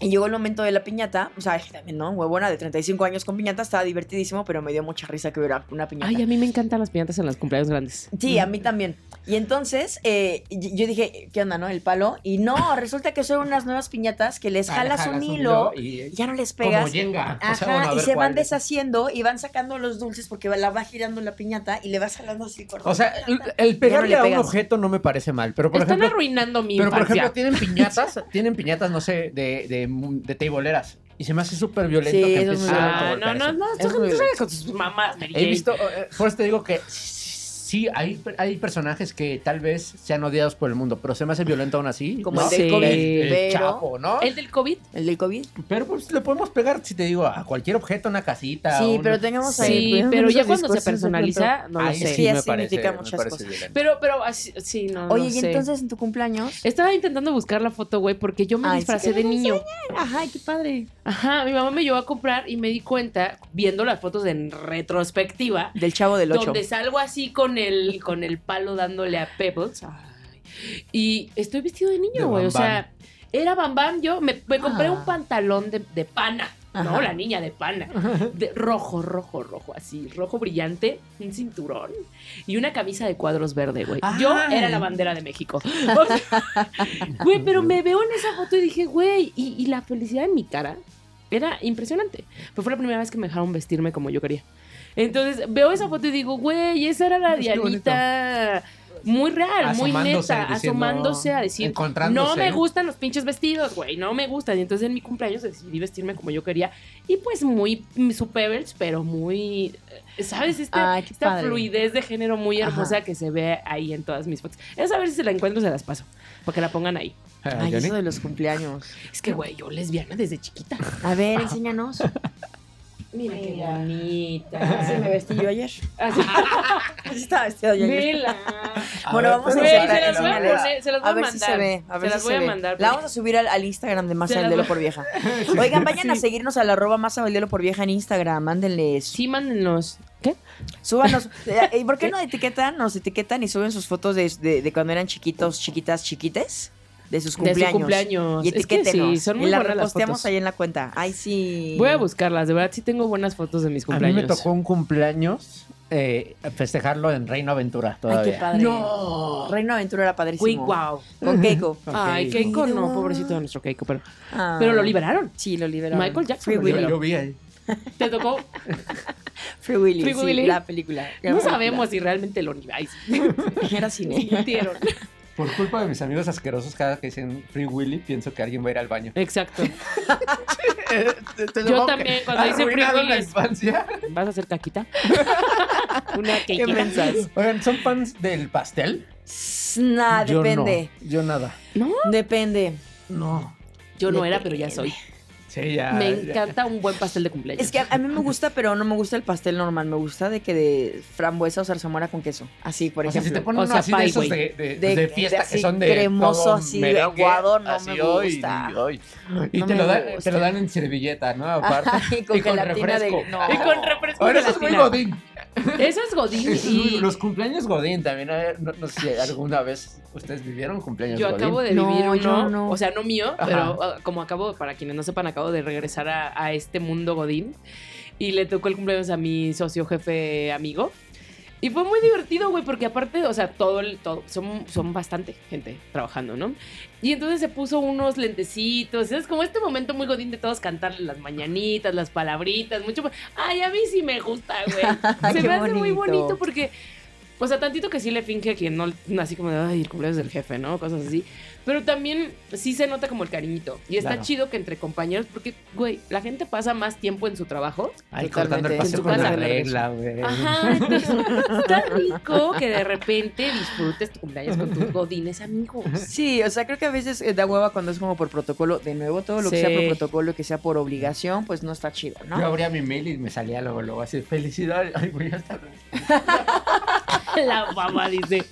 y llegó el momento de la piñata. O sea, también, ¿no? Huevona de 35 años con piñata, estaba divertidísimo, pero me dio mucha risa que hubiera una piñata. Ay, a mí me encantan las piñatas en los cumpleaños grandes. Sí, a mí también. Y entonces eh, yo dije, ¿qué onda, no? El palo. Y no, resulta que son unas nuevas piñatas que les Ah, jalas, jalas un un hilo, hilo y- ya no les pegas. Como. O Ajá, sea, bueno, a y se cuál van de- deshaciendo y van sacando los dulces porque la va girando la piñata y le vas jalando así por O sea, el, el pegarle le a un objeto no me parece mal. Pero por Están ejemplo, arruinando mi pero por ejemplo, tienen piñatas, tienen piñatas, no sé, de, de, de teiboleras. Y se me hace súper violento Sí, que empieces a Ah, no, no, no. Es Tú, muy tú sabes con tus mamás, Mary He visto, eh, por eso te digo que sí, hay, hay personajes que tal vez sean odiados por el mundo, pero se me hace violento aún así. Como ¿no? el del Sí. COVID. El pero, Chapo, ¿no? ¿El del COVID? el del COVID. Pero pues le podemos pegar, si te digo, a cualquier objeto, una casita. Sí, una- pero tengamos ahí. Sí, cuidado pero ya cuando se personaliza, no lo Ahí sé. Sí, sí, me parece, significa me muchas parece cosas. violento. Pero, pero, así, sí, no, Oye, no y sé. entonces en tu cumpleaños. Estaba intentando buscar la foto, güey, porque yo me Ay, disfracé de niño. Ajá, qué padre. Ajá, mi mamá me llevó a comprar y me di cuenta, viendo las fotos en retrospectiva, Del chavo del 8. donde salgo así con el, con el palo dándole a Pebbles. Ay, y estoy vestido de niño, güey. O sea, era Bam Bam. Yo me, me compré Ah. un pantalón de, de pana. ¿no? La niña de pana. De rojo, rojo, rojo, así, rojo brillante, un cinturón y una camisa de cuadros verde, güey. Yo era la bandera de México. Güey, pero me veo en esa foto y dije, güey, y, y la felicidad en mi cara era impresionante. Pero fue la primera vez que me dejaron vestirme como yo quería. Entonces veo esa foto y digo, güey, esa era la bonito. Dianita. Muy real, muy neta, diciendo- asomándose a decir, no me gustan los pinches vestidos, güey, no me gustan. Y entonces en mi cumpleaños decidí vestirme como yo quería. Y pues muy su Pebbles, pero muy, eh, ¿sabes? Esta, Ay, esta padre. fluidez de género muy hermosa Ajá. que se ve ahí en todas mis fotos. Es a ver si se la encuentro, se las paso, para que la pongan ahí. Ah, Ay, eso de los cumpleaños. Es que, güey, yo lesbiana desde chiquita. A ver, enséñanos. Mira qué bonita. Así me vestí yo ayer. Así. Así estaba vestida yo ayer. Vela. Bueno, ver, vamos a insertar- se las voy a enséñales. poner, se las voy A a ver mandar. si se ve, a ver se las si voy se a ve. mandar. La vamos a subir al, al Instagram de Masa voy- por Vieja. Oigan, vayan a seguirnos al arroba Masa del Diablo por Vieja en Instagram, mándenles. Sí, mándenos. ¿Qué? Súbanos. eh, ¿Y por qué no etiquetan? Nos etiquetan y suben sus fotos de, de- de cuando eran chiquitos, chiquitas, chiquites. De sus De cumpleaños. su cumpleaños. Y Es que sí, son muy y las buenas las reposteamos fotos. ahí en la cuenta. Ay, sí. Voy a buscarlas, de verdad sí tengo buenas fotos de mis A mí cumpleaños. me tocó un cumpleaños eh, festejarlo en Reino Aventura Ay, todavía. qué padre. No. Reino Aventura era padrísimo. Uy, wow. Con Keiko. Ay. Keiko no, pobrecito de nuestro Keiko, pero, Ah. pero lo liberaron. Sí, lo liberaron. Michael Jackson Free lo Willy. Yo vi ahí. Te tocó. Free Willy, Free sí, Willy. la película. No película. sabemos si realmente lo ay, Era cine. sintieron. Por culpa de mis amigos asquerosos, cada que dicen Free Willy, pienso que alguien va a ir al baño. Exacto. Yo Yo también, cuando dicen Free Willy, la es- infancia. ¿Vas a hacer caquita? Una ¿Qué quequita. pensás? Oigan, ¿son fans del pastel? Nah, Yo depende. no, yo nada. Depende. No. Yo no era, pero ya soy. Sí, ya. Me ya. encanta un buen pastel de cumpleaños. Es que a, a mí me gusta, pero no me gusta el pastel normal. Me gusta de que de frambuesa o zarzamora con queso. Así, por O sea, si ejemplo. te ponen O sea, así de esos de, de, De- de fiesta de que así son de cremoso, todo así, merengue, aguado, no así, me gusta. Y No te, lo dan, te lo dan en servilleta, ¿no? Aparte. Ajá, y con de- refresco. no. Y con refresco Ahora de eso es muy godín. Eso es Godín Eso es muy- y Los cumpleaños godín también. a ver, No, no sé si alguna vez ustedes vivieron cumpleaños yo godín. acabo de No, vivir uno, yo no. o sea, no mío, Ajá. pero ah, como acabo, para quienes no sepan, acabo de regresar a, a este mundo Godín y le tocó el cumpleaños a mi socio jefe amigo. Y fue muy divertido, güey, porque aparte, o sea, todo el, todo, son, son bastante gente trabajando, ¿no? Y entonces se puso unos lentecitos, es como este momento muy godín de todos cantarle las mañanitas, las palabritas, mucho. Ay, a mí sí me gusta, güey. Se me hace muy bonito porque, o sea, tantito que sí le finge a quien no, así como de, ay, el cumpleaños del jefe, ¿no? Cosas así. Pero también sí se nota como el cariñito. Y está Claro. chido que entre compañeros, porque, güey, la gente pasa más tiempo en su trabajo. Ay, cortando el tu con la regla, güey. Ajá, entonces, está rico que de repente disfrutes tu cumpleaños con tus godines amigos. Sí, o sea, creo que a veces eh, da hueva cuando es como por protocolo. De nuevo, todo lo que Sí. sea por protocolo y que sea por obligación, pues no está chido, ¿no? Yo abría mi mail y me salía luego, luego así, felicidades. Ay, güey, ya está. La mamá dice.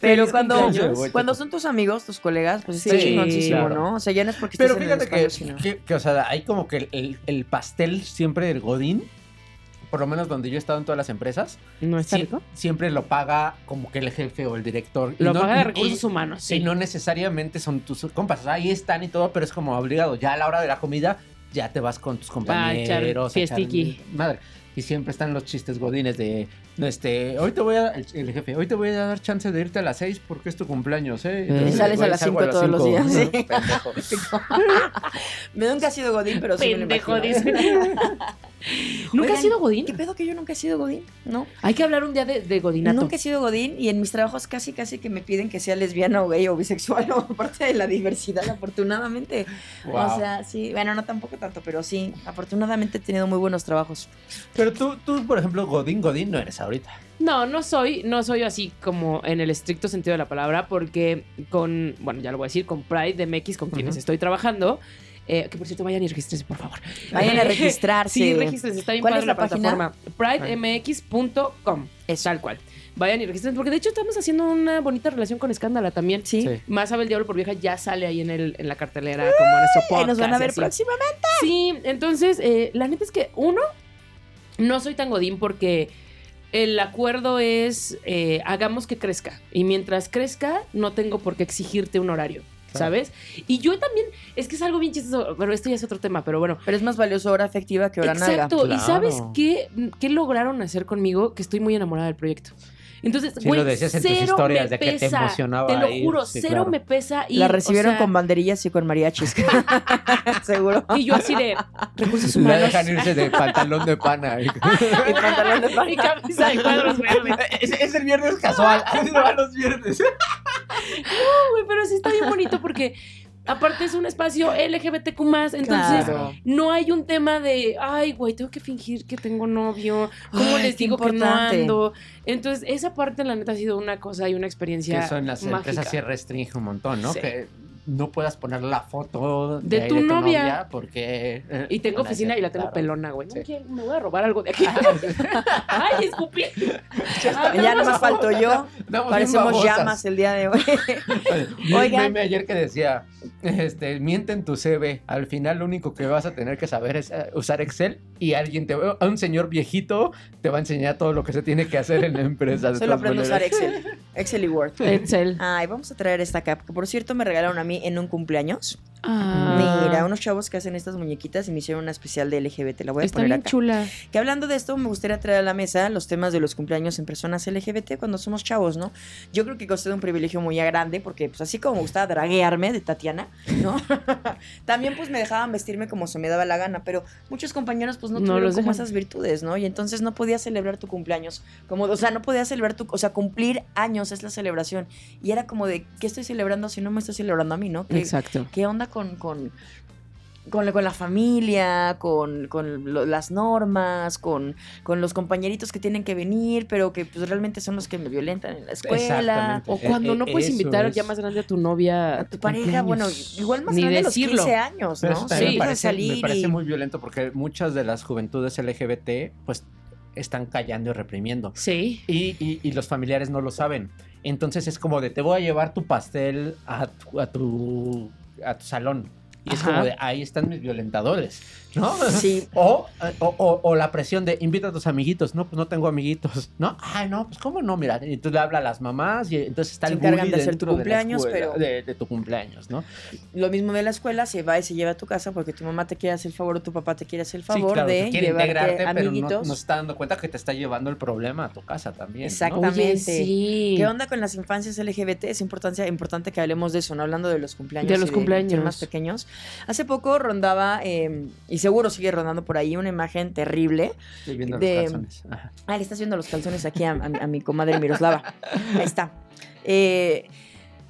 Pero cuando, cuando son tus amigos, tus colegas, pues está Sí, chingoncísimo, claro. ¿no? O sea, ya no es porque Pero estés en el fíjate que, sino- que, que, o sea, hay como que el, el- el pastel siempre del Godín, por lo menos donde yo he estado en todas las empresas, ¿No está rico? siempre lo paga como que el jefe o el director. Lo no- paga de y- recursos humanos, sí. Y no necesariamente son tus compas, o sea, ahí están y todo, pero es como obligado. Ya a la hora de la comida, ya te vas con tus compañeros. echar a echar. Madre. Y siempre están los chistes godines de, este, hoy te voy a, el, el jefe, hoy te voy a dar chance de irte a las 6 porque es tu cumpleaños, ¿eh? Y sales a las salgo cinco todos los cinco. días, sí. Pendejo. Me nunca he sido Godín, pero sí me lo Pendejo, dice. ¿Nunca Oigan, has sido Godín? ¿Qué pedo que yo nunca he sido Godín? No. Hay que hablar un día de, de Godinato. Nunca he sido Godín y en mis trabajos casi casi que me piden que sea lesbiana o gay o bisexual o parte de la diversidad, afortunadamente. Wow. O sea, sí, bueno, no tampoco tanto, pero sí, afortunadamente he tenido muy buenos trabajos. Pero tú, tú, por ejemplo, Godín, Godín no eres ahorita. No, no soy, no soy así como en el estricto sentido de la palabra, porque con, bueno, ya lo voy a decir, con Pride MX, con quienes estoy trabajando, eh, que por cierto vayan y regístrense, por favor. Vayan a registrarse. Sí, regístrense, está bien ¿Cuál padre es la, la plataforma. PrideMX.com, es tal cual. Vayan y regístrense, porque de hecho estamos haciendo una bonita relación con Escándala también. Sí. Sí. Más Abel Diablo por Vieja ya sale ahí en, el, en la cartelera como nuestro Y podcast. nos van a y ver así. próximamente. Sí, entonces, eh, la neta es que uno, no soy tan godín porque el acuerdo es eh, hagamos que crezca. Y mientras crezca, no tengo por qué exigirte un horario. ¿Sabes? Y yo también, es que es algo bien chistoso, pero esto ya es otro tema, pero bueno. Pero es más valioso hora afectiva que hora nalga. Exacto. ¿Y Claro. sabes qué, qué lograron hacer conmigo? Que estoy muy enamorada del proyecto. Entonces, Sí, güey, lo decías en tus cero historias me de que te pesa, emocionaba Te lo ir. juro, Sí, cero claro. me pesa. Ir, La recibieron o sea, con banderillas y con mariachis. Seguro. Y yo así de recursos La humanos. dejan irse de pantalón de pana. Y pantalón de Y camisa de cuadros verdes. es, es el viernes casual. Así va los viernes. güey, pero sí está bien bonito porque aparte es un espacio LGBTQ entonces Claro. no hay un tema de, ay, güey, tengo que fingir que tengo novio, ¿cómo Ay, les digo que no ando? Entonces, esa parte la neta ha sido una cosa y una Que experiencia eso en las mágica. empresas sí restringe un montón, ¿no? Sí. Que no puedas poner la foto De tu novia. porque... eh, Y tengo oficina y la tengo claro. pelona, güey. No Sí. quiero- me voy a robar algo de aquí. Ay, escupí. Ya no me faltó yo. Parecemos llamas el día de hoy. Oigan. meme ayer que decía, este, miente en tu CV, al final lo único que vas a tener que saber es eh, usar Excel y alguien te a un señor viejito te va a enseñar todo lo que se tiene que hacer en la empresa. Solo aprendo a usar. Excel. Excel y Word. Excel. Ay, vamos a traer esta cap. Que por cierto me regalaron a mí mí en un cumpleaños. Ah, Mira, unos chavos que hacen estas muñequitas y me hicieron una especial de LGBT. La voy a Está poner bien acá. chula. Que hablando de esto, me gustaría traer a la mesa los temas de los cumpleaños en personas LGBT cuando somos chavos, ¿no? Yo creo que costó un privilegio muy grande porque, pues así como me gustaba draguearme de Tatiana, ¿no? También, pues me dejaban vestirme como se me daba la gana, pero muchos compañeros, pues no, No tuvieron como esas virtudes, ¿no? Y entonces no podías celebrar tu cumpleaños. Como, o sea, no podías celebrar tu. O sea, cumplir años es la celebración. Y era como de, ¿qué estoy celebrando si no me estoy celebrando a mí, ¿no? ¿Qué, Exacto. ¿Qué onda con, con, con, la- con la familia, con, con lo- las normas, con, con los compañeritos que tienen que venir, pero que pues realmente son los que me violentan en la escuela? O cuando Eh, no puedes invitar es. ya más grande a tu novia. A tu pareja, bueno, igual más Ni grande de los decirlo. 15 años, Pero ¿no? también me, a parece, me parece y- muy violento porque muchas de las juventudes LGBT pues están callando y reprimiendo. Sí. Y, y- y los familiares no lo saben. Entonces es como de, te voy a llevar tu pastel a tu, a tu, a tu salón. Y es como de, ahí están mis violentadores, ¿no? Sí. O, o, o- o la presión de, invita a tus amiguitos. No, pues no tengo amiguitos, ¿no? Ay, no, pues cómo no, mira. Y tú le hablas a las mamás y entonces está Se el encargan bully de hacer tu cumpleaños, escuela, pero- De, de tu cumpleaños, ¿no? Lo mismo de la escuela, se va y se lleva a tu casa porque tu mamá te quiere hacer el favor o tu papá te quiere hacer el favor sí, claro, de quiere integrarte, pero no, amiguitos. no se está dando cuenta que te está llevando el problema a tu casa también. ¿no? Exactamente. Oye, sí. ¿Qué onda con las infancias LGBT? Es importancia, importante que hablemos de eso, ¿no? Hablando de los cumpleaños. De los y cumpleaños. más pequeños. Hace poco rondaba, eh, y seguro sigue rondando por ahí, una imagen terrible. Estoy viendo de- los calzones. Ajá. Ah, le estás viendo los calzones aquí a, a mi comadre Miroslava. Ahí está. Eh,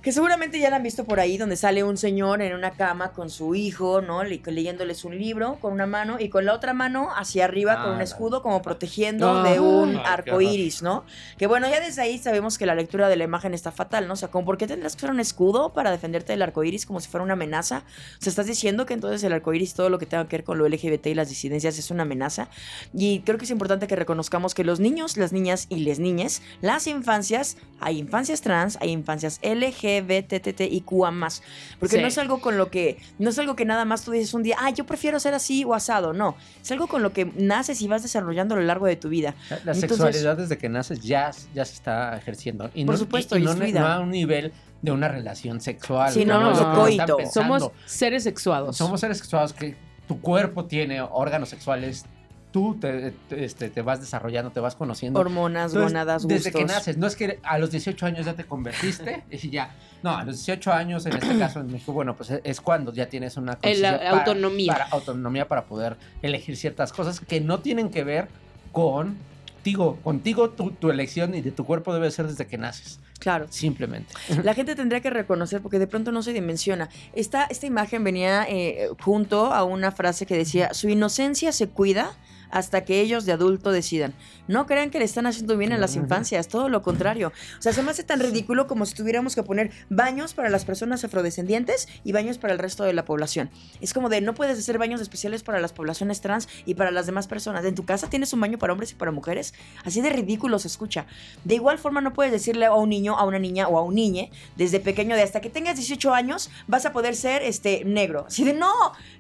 que seguramente ya la han visto por ahí, donde sale un señor en una cama con su hijo, ¿no? Le- leyéndoles un libro con una mano y con la otra mano hacia arriba con un escudo como protegiendo Ah. de un arco iris, ¿no? Que bueno, ya desde ahí sabemos que la lectura de la imagen está fatal, ¿no? O sea, ¿por qué tendrás que usar un escudo para defenderte del arco iris como si fuera una amenaza? O sea, estás diciendo que entonces el arco iris, todo lo que tenga que ver con lo LGBT y las disidencias es una amenaza. Y creo que es importante que reconozcamos que los niños, las niñas y les niñes, las infancias, hay infancias trans, hay infancias LGBTTIQA más. Porque Sí. no es algo con lo que, no es algo que nada más tú dices un día, ah, yo prefiero ser así o asado. No, es algo con lo que naces y vas desarrollando a lo largo de tu vida. La Entonces- sexualidad desde que naces ya, ya se está ejerciendo. Y Por no, supuesto, y, no, es no a un nivel de una relación sexual. Sí, no, no, no, coito. Somos seres sexuados. Somos seres sexuados que tu cuerpo tiene órganos sexuales, tú te, te- este, te vas desarrollando, te vas conociendo. Hormonas, Entonces, gónadas, Desde que naces, no es que a los 18 años ya te convertiste y ya. No, a los 18 años, en este caso en México, bueno, pues es cuando ya tienes una la para- autonomía. Para, autonomía para poder elegir ciertas cosas que no tienen que ver con contigo. Contigo, tu, tu elección y de tu cuerpo debe ser desde que naces. Claro. Simplemente. La gente tendría que reconocer porque de pronto no se dimensiona. Esta, esta imagen venía eh, junto a una frase que decía, su inocencia se cuida hasta que ellos de adulto decidan. No crean que le están haciendo bien a las infancias, todo lo contrario. O sea, se me hace tan ridículo como si tuviéramos que poner baños para las personas afrodescendientes y baños para el resto de la población. Es como de no puedes hacer baños especiales para las poblaciones trans y para las demás personas. En tu casa tienes un baño para hombres y para mujeres. Así de ridículo se escucha. De igual forma no puedes decirle a un niño, a una niña o a un niñe desde pequeño de hasta que tengas 18 años vas a poder ser este negro. Así de no,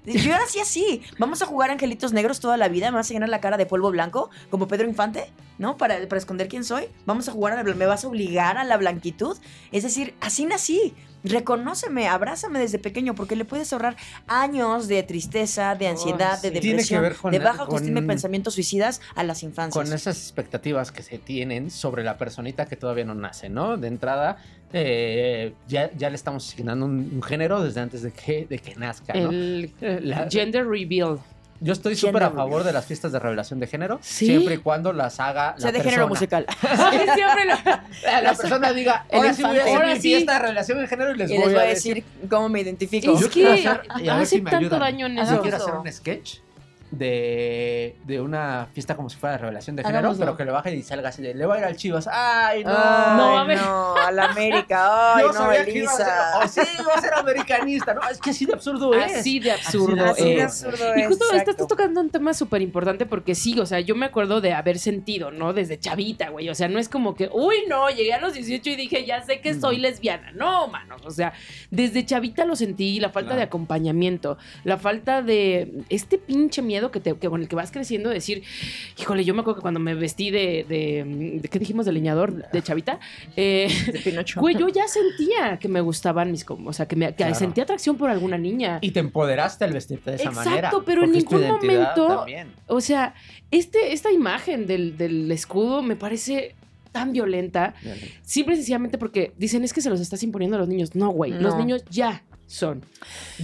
yo nací así. Vamos a jugar angelitos negros toda la vida, me vas llenar la cara de polvo blanco como Pedro Infante, ¿no? Para, para esconder quién soy. Vamos a jugar a la me vas a obligar a la blanquitud. Es decir, así nací. Reconóceme, abrázame desde pequeño porque le puedes ahorrar años de tristeza, de ansiedad, de sí. Tiene que depresión, ver con- de baja autoestima y pensamientos suicidas a las infancias. Con esas expectativas que se tienen sobre la personita que todavía no nace, ¿no? De entrada, eh, ya, ya le estamos asignando un, un género desde antes de que, de que nazca, ¿no? El La- gender reveal. Yo estoy súper a reveal. favor de las fiestas de revelación de género, ¿Sí? siempre y cuando las haga O sea, la de género persona. musical. Ay, siempre lo- La, la persona diga, ahora sí voy a hacer mi sí. fiesta de revelación de género y les, y les voy a decir cómo me identifico. Es Yo que hacer- y a ver hace si tanto daño en Yo eso. quiero hacer un sketch de, de una fiesta como si fuera de revelación de género, Hagámoslo. pero que le baje y salga así de, le va a ir al Chivas. ¡Ay, no! Ay, No, a ver. no, a la América. Ay, no, ser, Elisa. oh, sí, iba a ser americanista, ¿no? Es que así de absurdo es. Así de absurdo. Así de es. absurdo Y justo exacto. estás tocando un tema súper importante porque sí, o sea, yo me acuerdo de haber sentido, ¿no? Desde chavita, güey. O sea, no es como que, uy, no, llegué a los 18 y dije, ya sé que soy lesbiana. No, mano. O sea, desde chavita lo sentí, la falta Claro. de acompañamiento, la falta de este pinche miedo miedo que, te, que con el que vas creciendo, de decir, híjole, yo me acuerdo que cuando me vestí de, de, de- ¿qué dijimos? De leñador, de chavita, eh, De Pinocho. güey, yo ya sentía que me gustaban mis, como- o sea, que, me, que Claro. sentía atracción por alguna niña. Y te empoderaste al vestirte de esa Exacto, manera. pero en ningún momento- también. O sea, este, esta imagen del, del escudo me parece tan violenta, simple y sencillamente porque dicen es que se los estás imponiendo a los niños. No, güey, los niños ya son.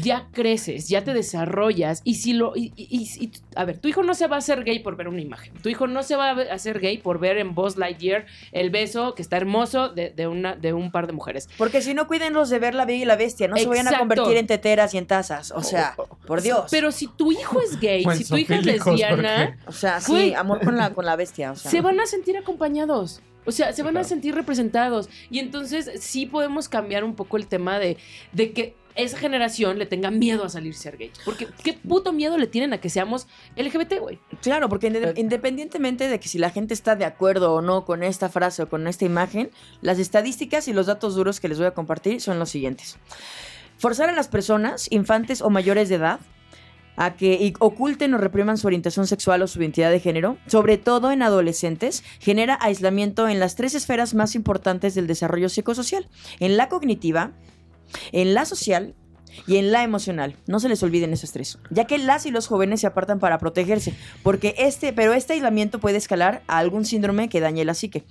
Ya creces, ya te desarrollas. Y si lo. Y, y- y- y- a ver, tu hijo no se va a hacer gay por ver una imagen. Tu hijo no se va a hacer gay por ver en Buzz Lightyear el beso que está hermoso de, de una, de un par de mujeres. Porque si no, cuídenlos de ver la bella y la bestia. No se vayan a convertir en teteras y en tazas. O sea, por Dios. Pero si tu hijo es gay, si tu hija es lesbiana, o sea, sí, amor con la, con la bestia. O sea. se van a sentir acompañados. O sea, se van a sentir representados. Y entonces sí podemos cambiar un poco el tema de, de que esa generación le tenga miedo a salir ser gay. Porque qué puto miedo le tienen a que seamos LGBT, güey. Claro, porque inde- independientemente de que si la gente está de acuerdo o no con esta frase o con esta imagen, las estadísticas y los datos duros que les voy a compartir son los siguientes. Forzar a las personas, infantes o mayores de edad, a que oculten o repriman su orientación sexual o su identidad de género, sobre todo en adolescentes, genera aislamiento en las tres esferas más importantes del desarrollo psicosocial, en la cognitiva, en la social y en la emocional. No se les olviden esas tres, ya que las y los jóvenes se apartan para protegerse, porque este, pero este aislamiento puede escalar a algún síndrome que dañe la psique.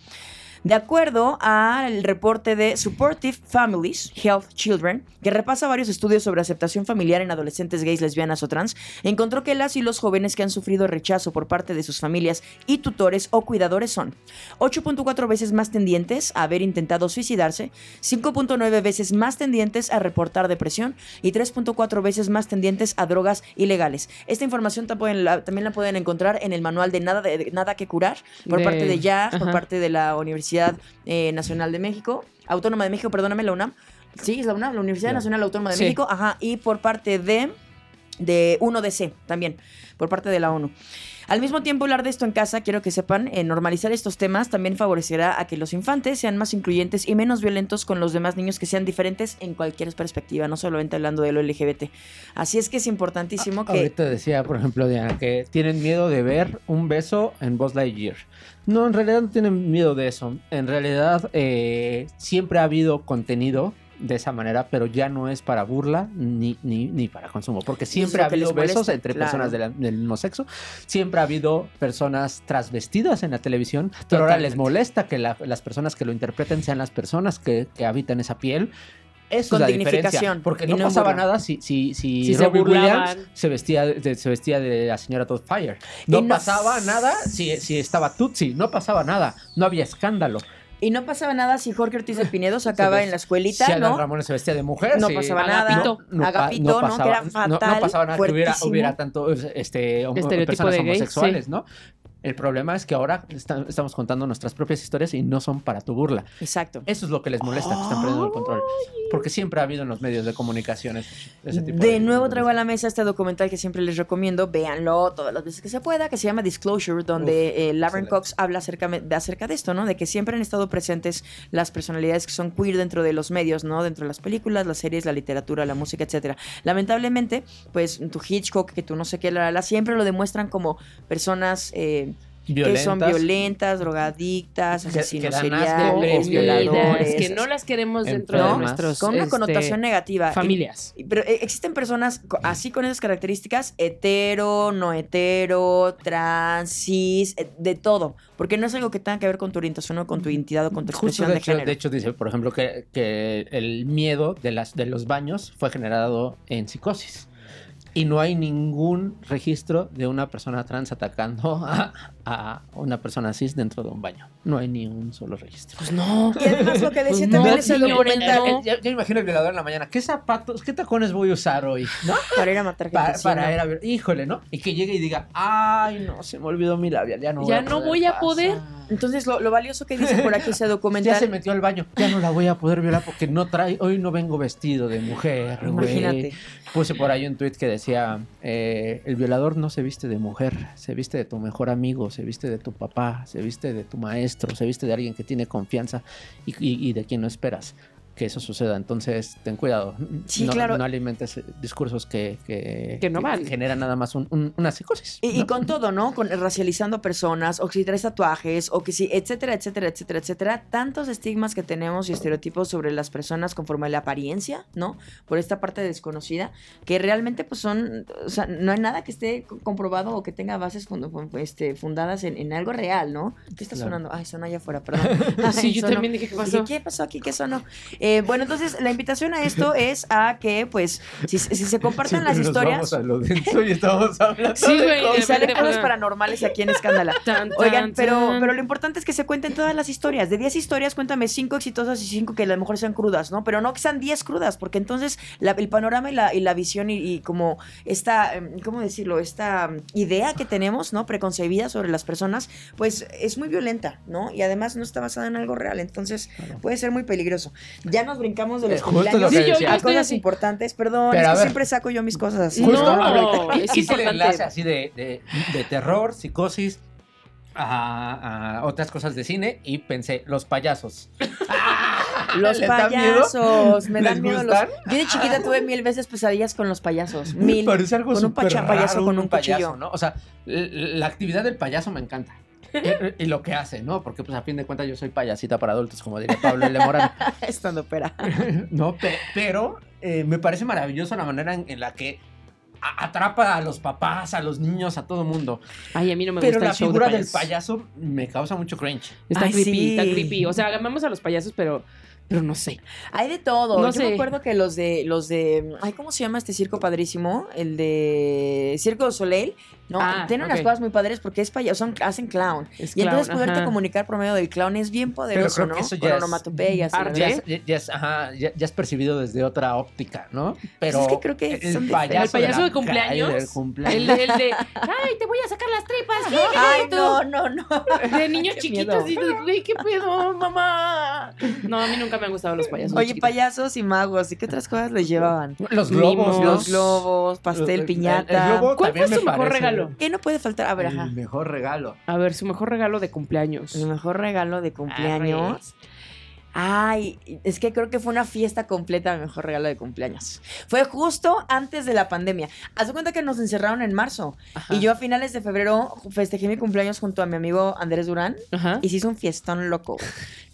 De acuerdo al reporte de Supportive Families, Health Children, que repasa varios estudios sobre aceptación familiar en adolescentes gays, lesbianas o trans, encontró que las y los jóvenes que han sufrido rechazo por parte de sus familias y tutores o cuidadores son 8.4 veces más tendientes a haber intentado suicidarse, 5.9 veces más tendientes a reportar depresión y 3.4 veces más tendientes a drogas ilegales. Esta información la- también la pueden encontrar en el manual de Nada, de, de Nada que Curar por De- parte de JAF, por parte de la Universidad eh, Nacional de México, Autónoma de México, perdóname, la UNAM. Sí, es la UNAM, la Universidad. Nacional Autónoma de Sí. México, ajá, y por parte de de 1DC también, por parte de la ONU. Al mismo tiempo, hablar de esto en casa, quiero que sepan, eh, normalizar estos temas también favorecerá a que los infantes sean más incluyentes y menos violentos con los demás niños que sean diferentes en cualquier perspectiva, no solamente hablando de lo LGBT. Así es que es importantísimo que... Ahorita decía, por ejemplo, Diana, que tienen miedo de ver un beso en Buzz Lightyear. No, en realidad no tienen miedo de eso. En realidad eh, siempre ha habido contenido de esa manera, pero ya no es para burla ni, ni, ni para consumo, porque siempre ha habido molesta, besos entre claro. personas de la- del mismo sexo, siempre ha habido personas transvestidas en la televisión, pero ahora les molesta que la- las personas que lo interpreten sean las personas que, que habitan esa piel. Eso Con es la dignificación porque no, pasaba burla. nada si, si, si, Si Robbie. Williams se vestía de, se vestía de la señora Todd Fire. No- pasaba nada si, si estaba Tutsi, no pasaba nada, no había escándalo. Y no pasaba nada si Jorge Ortiz de Pinedo sacaba Se en la Si escuelita, Adán ¿no? Ramones se vestía de mujer, No sí. pasaba Agapito. nada. Agapito, ¿no? Que era no- fatal, No, pasaba nada que hubiera, fuertísimo. hubiera tanto este, homo- Estereotipo personas de gay, homosexuales, ¿no? El problema es que ahora está- estamos contando nuestras propias historias y no son para tu burla. Exacto. Eso es lo que les molesta, que están perdiendo el control. Porque siempre ha habido en los medios de comunicación ese- tipo De nuevo traigo a la mesa este documental que siempre les recomiendo, véanlo todas las veces que se pueda, que se llama Disclosure, donde Uf, eh, Laverne excelente. Cox habla acerca, de, acerca de esto, ¿no? De que siempre han estado presentes las personalidades que son queer dentro de los medios, ¿no? Dentro de las películas, las series, la literatura, la música, etcétera. Lamentablemente, pues tu Hitchcock, que tú no sé qué, la, la, la, siempre lo demuestran como personas... eh, que son violentas, drogadictas, Que- que asesinos dan seriales, asco violadores. que no las queremos dentro de nuestros con una este, connotación negativa. familias. Y- Pero eh, existen personas así con esas características, hetero, no hetero, trans, cis, eh, de todo. Porque no es algo que tenga que ver con tu orientación o con tu identidad o con tu Justo expresión de de, hecho, género. de hecho dice, por ejemplo, que, que el miedo de, las, de los baños fue generado en psicosis. Y no hay ningún registro de una persona trans atacando a, a una persona cis dentro de un baño. No hay ni un solo registro. Pues no. Y además lo que decía Pues también no, documental no. Ya imagino el violador en la mañana. ¿Qué zapatos, qué tacones voy a usar hoy? ¿No? para ir a matar gente. Para, para ir a ver. Híjole, ¿no? Y que llegue y diga, ay, no, se me olvidó mi labial. Ya no voy Ya a no poder voy a pasar". poder. Entonces, lo, lo valioso que dice por aquí ese Ya documental. se metió al baño. Ya no la voy a poder violar porque no trae. Hoy no vengo vestido de mujer. Imagínate. Puse por ahí un tweet que decía: eh, El violador no se viste de mujer, se viste de tu mejor amigo, se viste de tu papá, se viste de tu maestro, se viste de alguien que tiene confianza y, y- y de quien no esperas. Que eso suceda. Entonces, ten cuidado. Sí, no, claro. No alimentes eh, discursos que, que, Que no van. generan nada más un- un- una psicosis. Y, con todo, ¿no? Con racializando personas, o que si traes tatuajes, o que si, etcétera, etcétera, etcétera, etcétera. Tantos estigmas que tenemos y estereotipos sobre las personas conforme a la apariencia, ¿no? Por esta parte desconocida, que realmente pues son, o sea, no hay nada que esté co- comprobado o que tenga bases fund- fun- este, fundadas en, en algo real, ¿no? ¿Qué está Claro. sonando? Ay, sonó allá afuera, perdón. Ay, Sí, yo sonó. también dije, ¿qué pasó? ¿qué pasó aquí? ¿Qué sonó? Eh, bueno, entonces la invitación a esto es a que, pues, si, si se compartan las historias... a lo denso y estamos hablando Sí, güey, Y salen cosas pues, paranormales aquí en Escándala. Tan, Oigan, pero, tan. pero lo importante es que se cuenten todas las historias. De 10 historias, cuéntame 5 exitosas y 5 que a lo mejor sean crudas, ¿no? Pero no que sean 10 crudas, porque entonces la- el panorama y la, y la visión y, y como esta, em, ¿cómo decirlo? Esta em, idea que tenemos, ¿no? Preconcebida sobre las personas, pues es muy violenta, ¿no? Y además no está basada en algo real, entonces puede ser muy peligroso. Ya nos brincamos de los cumpleaños Sí, yo- yo cosas así. importantes. Perdón, Pero es que ver. siempre saco yo mis cosas así. Justo, no, es hice el importante. enlace así de, de, de terror, psicosis, a, a otras cosas de cine y pensé, los payasos. Los payasos, me dan ¿Les miedo los. Yo de chiquita tuve mil veces pesadillas con los payasos. Mil. Parece algo con un payaso con un payaso, cuchillo. ¿no? O sea, la actividad del payaso me encanta. Y, y lo que hace, ¿no? Porque pues a fin de cuentas yo soy payasita para adultos, como diría Pablo L. Morán. Estando pera. no, pe- pero eh, me parece maravilloso la manera en, en la que atrapa a los papás, a los niños, a todo mundo. Ay, a mí no me Pero gusta la el show de figura del payaso me causa mucho cringe. Está Ay, creepy, sí. está creepy. O sea, amamos a los payasos, pero, pero no sé. Hay de todo. No Yo sé. me acuerdo que los de, los de, ay, ¿cómo se llama este circo padrísimo? El de Circo du Soleil. No, Ah, tienen unas ok. cosas muy padres porque es payaso, son, hacen clown. Es y entonces poderte ajá. comunicar por medio del clown es bien poderoso, creo ¿no? que eso ya es onomatopeyas. arte. Ya es, ya- es- ajá, ya- ya es percibido desde otra óptica, ¿no? Pero es que creo que el son payaso, El payaso de cumpleaños. del cumpleaños. El, de- el de, ay, te voy a sacar las tripas. Ay, ¿qué? no, no, no. De niños Qué chiquitos. miedo. Y tú, güey, ¿qué pedo, mamá? No, a mí nunca me han gustado los payasos. Oye, chiquitos. payasos y magos, ¿y qué otras cosas les llevaban? Los globos, Mimos. Los globos, pastel, el- el- piñata. el globo ¿Cuál también fue me su mejor parece regalo? ¿Qué no puede faltar? A ver, ajá. El mejor regalo. A ver, su mejor regalo de cumpleaños. El mejor regalo de cumpleaños. Ay, es que creo que fue una fiesta completa mi mejor regalo de cumpleaños. Fue justo antes de la pandemia. Haz de cuenta que nos encerraron en marzo. Ajá. Y yo a finales de febrero festejé mi cumpleaños junto a mi amigo Andrés Durán. Ajá. Y se hizo un fiestón loco.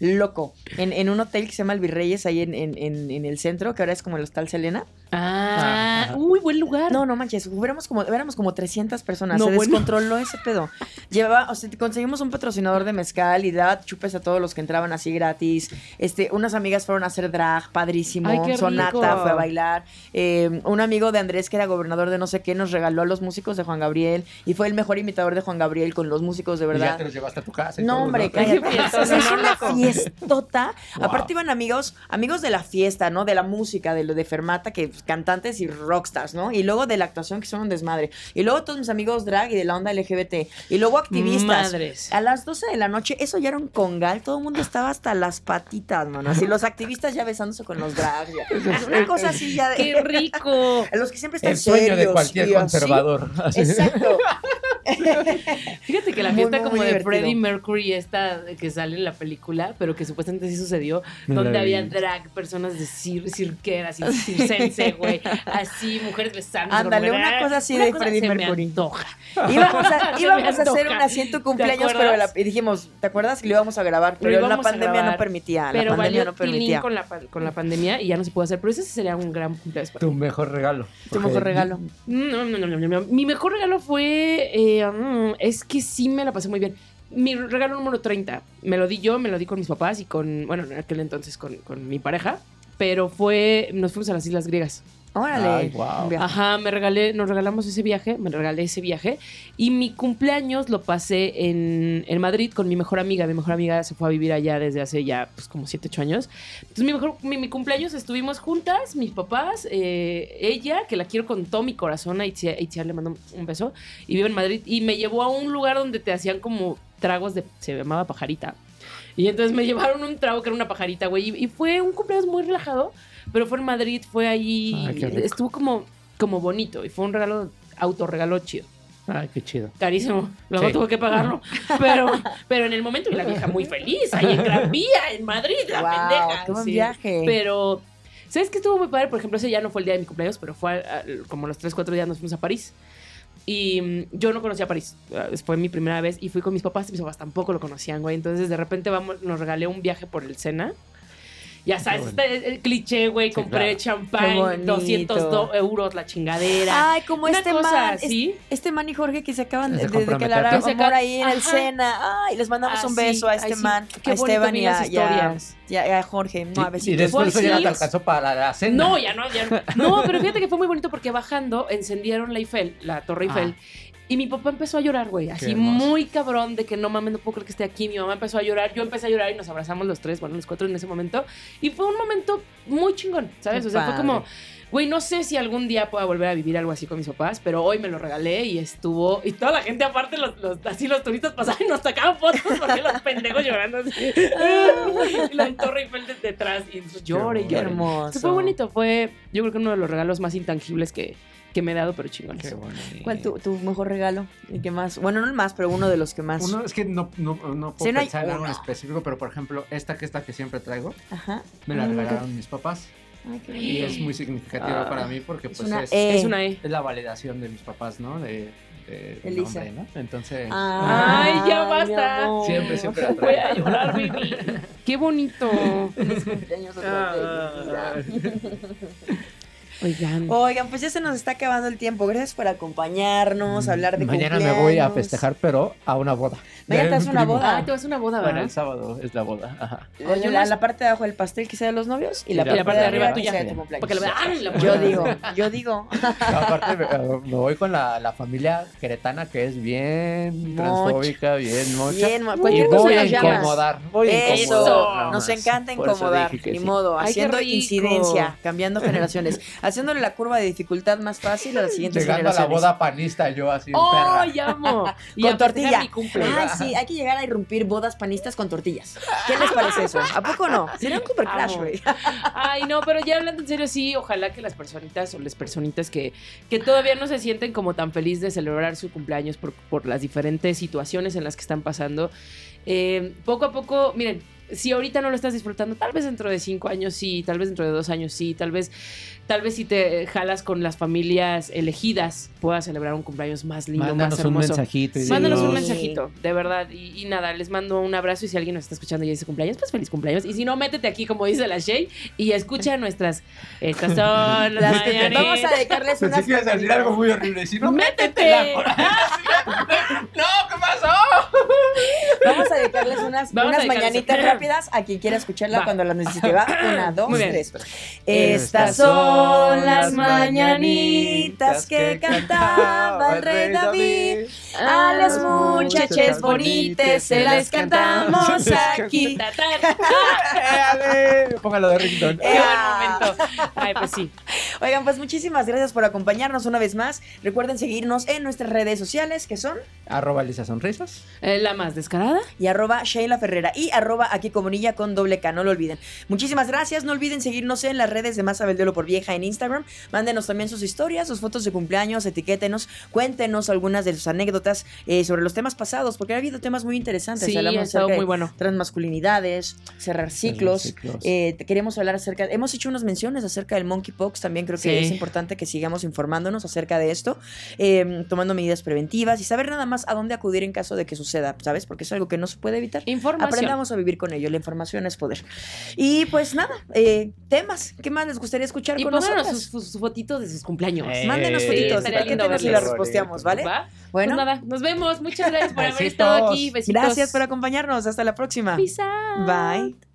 Loco. En, en un hotel que se llama El Virreyes, ahí en, en- en- en el centro, que ahora es como el Hostal Selena. Ah, uy, buen lugar. No, no manches, éramos como, éramos como 300 personas. No, se bueno. descontroló ese pedo. Llevaba, o sea, conseguimos un patrocinador de mezcal y daba chupes a todos los que entraban así gratis. Este, unas amigas fueron a hacer drag, padrísimo. Ay, qué Sonata rico. fue a bailar. Eh, un amigo de Andrés, que era gobernador de no sé qué, nos regaló a los músicos de Juan Gabriel y fue el mejor imitador de Juan Gabriel con los músicos de Y ya verdad. te los llevaste a tu casa. y No, todo, hombre, ¿no? cállate. fiestón, O sea, es una fiestota. Wow. Aparte iban amigos, amigos de la fiesta, ¿no? De la música, de lo de Fermata, que cantantes y rockstars, ¿no? Y luego de la actuación, que son un desmadre. Y luego todos mis amigos drag y de la onda LGBT. Y luego activistas. Madres. A las 12 de la noche, eso ya era un congal. Todo el mundo estaba hasta las patitas, mano. Así los activistas ya besándose con los drags. ya. Una cosa así ya de... ¡Qué rico! A los que siempre están El sueño de cualquier conservador. Así. Exacto. Fíjate que la fiesta muy, como muy de divertido. Freddie Mercury, esta que sale en la película, pero que supuestamente sí sucedió, No donde vi. había drag, personas de cir cirqueras y circense, güey, así, mujeres besando. Ándale, una cosa así de Freddie se Mercury. Me antoja. Íbamos a, íbamos a hacer un asiento ¿Te cumpleaños, pero la- y dijimos, ¿te acuerdas que lo íbamos a grabar? Pero la pandemia grabar, no permitía. Pero la pandemia valió no permitía. con la, con la pandemia y ya no se pudo hacer, pero ese sería un gran cumpleaños para Tu mejor regalo. Tu mejor regalo. No, no, no, no, no, no. Mi mejor regalo fue. Mm, es que sí me la pasé muy bien. Mi regalo número 30. Me lo di yo, me lo di con mis papás y con. Bueno, en aquel entonces con, con mi pareja. Pero fue. Nos fuimos a las Islas Griegas. Órale. Ay. Ajá, me regalé, nos regalamos ese viaje, me regalé ese viaje. Y mi cumpleaños lo pasé en, en Madrid con mi mejor amiga. Mi mejor amiga se fue a vivir allá desde hace ya pues, como 7, 8 años. Entonces, mi, mejor, mi, mi cumpleaños estuvimos juntas, mis papás, eh, ella, que la quiero con todo mi corazón, a Itziar, Itziar le mando un beso, y vive en Madrid. Y me llevó a un lugar donde te hacían como tragos de. Se llamaba pajarita. Y entonces me llevaron un trago que era una pajarita, güey. Y, y fue un cumpleaños muy relajado, pero fue en Madrid, fue ahí. Ay, rico. estuvo como, como bonito y fue un regalo, autorregalo chido. Ay, qué chido. carísimo. Luego Sí. tuve que pagarlo. Pero, pero en el momento, y la vieja muy feliz, ahí en Gran Vía, en Madrid, la Wow, pendeja. qué buen sí. viaje. Pero, ¿sabes qué estuvo muy padre? Por ejemplo, ese ya no fue el día de mi cumpleaños, pero fue a- a- como los 3, 4 días nos fuimos a París. Y mm, yo no conocía París. Ah, Fue mi primera vez y fui con mis papás y mis papás tampoco lo conocían, güey. Entonces, de repente vamos, nos regalé un viaje por el Sena. Ya sabes, bueno. este, el cliché, güey. Sí, compré champán, bonito. 200 do- euros la chingadera. Ay, como Una este cosa man, es- este man y Jorge que se acaban De de, declarar amor ahí en el Ajá. Sena. Ay, les mandamos Ah, un sí. beso a Ay, este sí. man, Qué a bonito Esteban y a, y a- y a- y a Jorge. No, a Y, y después Fue eso ya te alcanzó para la cena. No, ya no, ya no. No, pero fíjate que fue muy bonito porque bajando encendieron la Eiffel, la Torre Eiffel. Y mi papá empezó a llorar, güey. Así muy cabrón de que no mames, no puedo creer que esté aquí. Mi mamá empezó a llorar, yo empecé a llorar y nos abrazamos los tres, bueno, los cuatro en ese momento. Y fue un momento muy chingón, ¿sabes? Qué o sea, fue como, güey, no sé si algún día pueda volver a vivir algo así con mis papás, pero hoy me lo regalé y estuvo. Y toda la gente, aparte, los, los- así los turistas pasaban y nos sacaban fotos porque los pendejos llorando así. y la Torre Eiffel desde detrás y pues, llore llore. hermoso. Fue bonito, fue yo creo que uno de los regalos más intangibles que, que me he dado, pero chingón. Qué bonito. ¿Cuál tu, tu mejor regalo? ¿Y qué más? Bueno, no el más, pero uno de los que más. Uno, es que no, no, no puedo Sí, no hay pensar en algo en uno. específico, pero por ejemplo, esta que esta que siempre traigo, Ajá. me la Mm, regalaron mis papás. Ay, qué Y es muy significativa Ah. para mí porque Es pues una es, E. Es una E. es la validación de mis papás, ¿no? De, Elisa. nombre, ¿no? Entonces, Ay, ya basta. siempre, siempre la Voy traigo. a llorar, baby. Qué bonito. Feliz cumpleaños otra vez, vida. Oigan. Oigan, pues ya se nos está acabando el tiempo. Gracias por acompañarnos, hablar de Mañana me voy a festejar, pero a una boda. Mañana te vas a una boda. Ah, te vas a una boda, Bueno, ¿verdad? el sábado es la boda. Ajá. Oye, la, la parte de abajo del pastel que sea de los novios y la, Y la parte, de arriba, tuya. que sea de tu. Porque la Yo digo, yo digo. Aparte, me, eh, me voy con la, la familia queretana que es bien transfóbica, bien mocha. Bien, mo- y voy a incomodar. Voy a Eso, incomodar. nos encanta incomodar, ni sí. modo, haciendo incidencia, cambiando generaciones, haciéndole la curva de dificultad más fácil a las siguientes Llegando a la boda panista, yo así, ¡Oh, perra. amo! Y con tortilla. mi cumple. Ay, sí, hay que llegar a irrumpir bodas panistas con tortillas. ¿Qué les parece eso? ¿A poco no? Sería un super crash, güey. Ay, no, pero ya hablando en serio, sí, ojalá que las personitas o las personitas que, que todavía no se sienten como tan feliz de celebrar su cumpleaños por, por las diferentes situaciones en las que están pasando, eh, poco a poco, miren, si ahorita no lo estás disfrutando, tal vez dentro de cinco años sí, tal vez dentro de dos años sí, tal vez, tal vez si te jalas con las familias elegidas, puedas celebrar un cumpleaños más lindo, Mándanos más un hermoso. mensajito. y Mándanos un mensajito, de verdad. Y, y nada, les mando un abrazo. Y si alguien nos está escuchando y dice cumpleaños, pues feliz cumpleaños. Y si no, métete aquí, como dice la Shay, y escucha nuestras. Estas son las mañanitas. Vamos a dedicarles Pensé unas que ibas a decir algo muy horrible. Y si no, ¡Métete! ¡No! ¿Qué pasó? Vamos a dedicarles unas, a unas dedicarles- mañanitas rápidas a quien quiera escucharla Va. cuando las necesite. Va, una, dos, Muy bien. tres. Estas son las mañanitas que cantaba el rey David. A las muchachas bonitas se las cantamos aquí. Póngalo de ringtone. ¡Qué buen momento! Ay, pues sí. Oigan, pues muchísimas gracias por acompañarnos una vez más. Recuerden seguirnos en nuestras redes sociales que son Arroba Lisa Sonrisas. Eh, La más descarada. y arroba Sheila Ferrera y arroba aquí comunilla con doble K, no lo olviden. Muchísimas gracias, no olviden seguirnos en las redes de Más Abel por Vieja en Instagram. Mándenos también sus historias, sus fotos de cumpleaños, etiquétenos, cuéntenos algunas de sus anécdotas eh, sobre los temas pasados, porque ha habido temas muy interesantes. Sí, Hablamos acerca de muy bueno. transmasculinidades, cerrar ciclos. ciclos. Eh, queremos hablar acerca, hemos hecho unas menciones acerca del monkeypox, también creo que Sí. es importante que sigamos informándonos acerca de esto, eh, tomando medidas preventivas y saber nada más a dónde acudir en caso de que suceda, ¿sabes? Porque es algo que no se puede evitar. Información. Aprendamos a vivir con ello, la información es poder. Y pues nada, eh, temas, ¿qué más les gustaría escuchar Y con nosotros? sus, sus- sus fotitos de sus cumpleaños. Eh, Mándenos Sí, fotitos, estaría lindo y las reposteamos, ¿vale? ¿Va? Bueno, Pues nada, nos vemos. Muchas gracias por haber estado aquí. Besitos. gracias por acompañarnos, hasta la próxima. Peace out. Bye.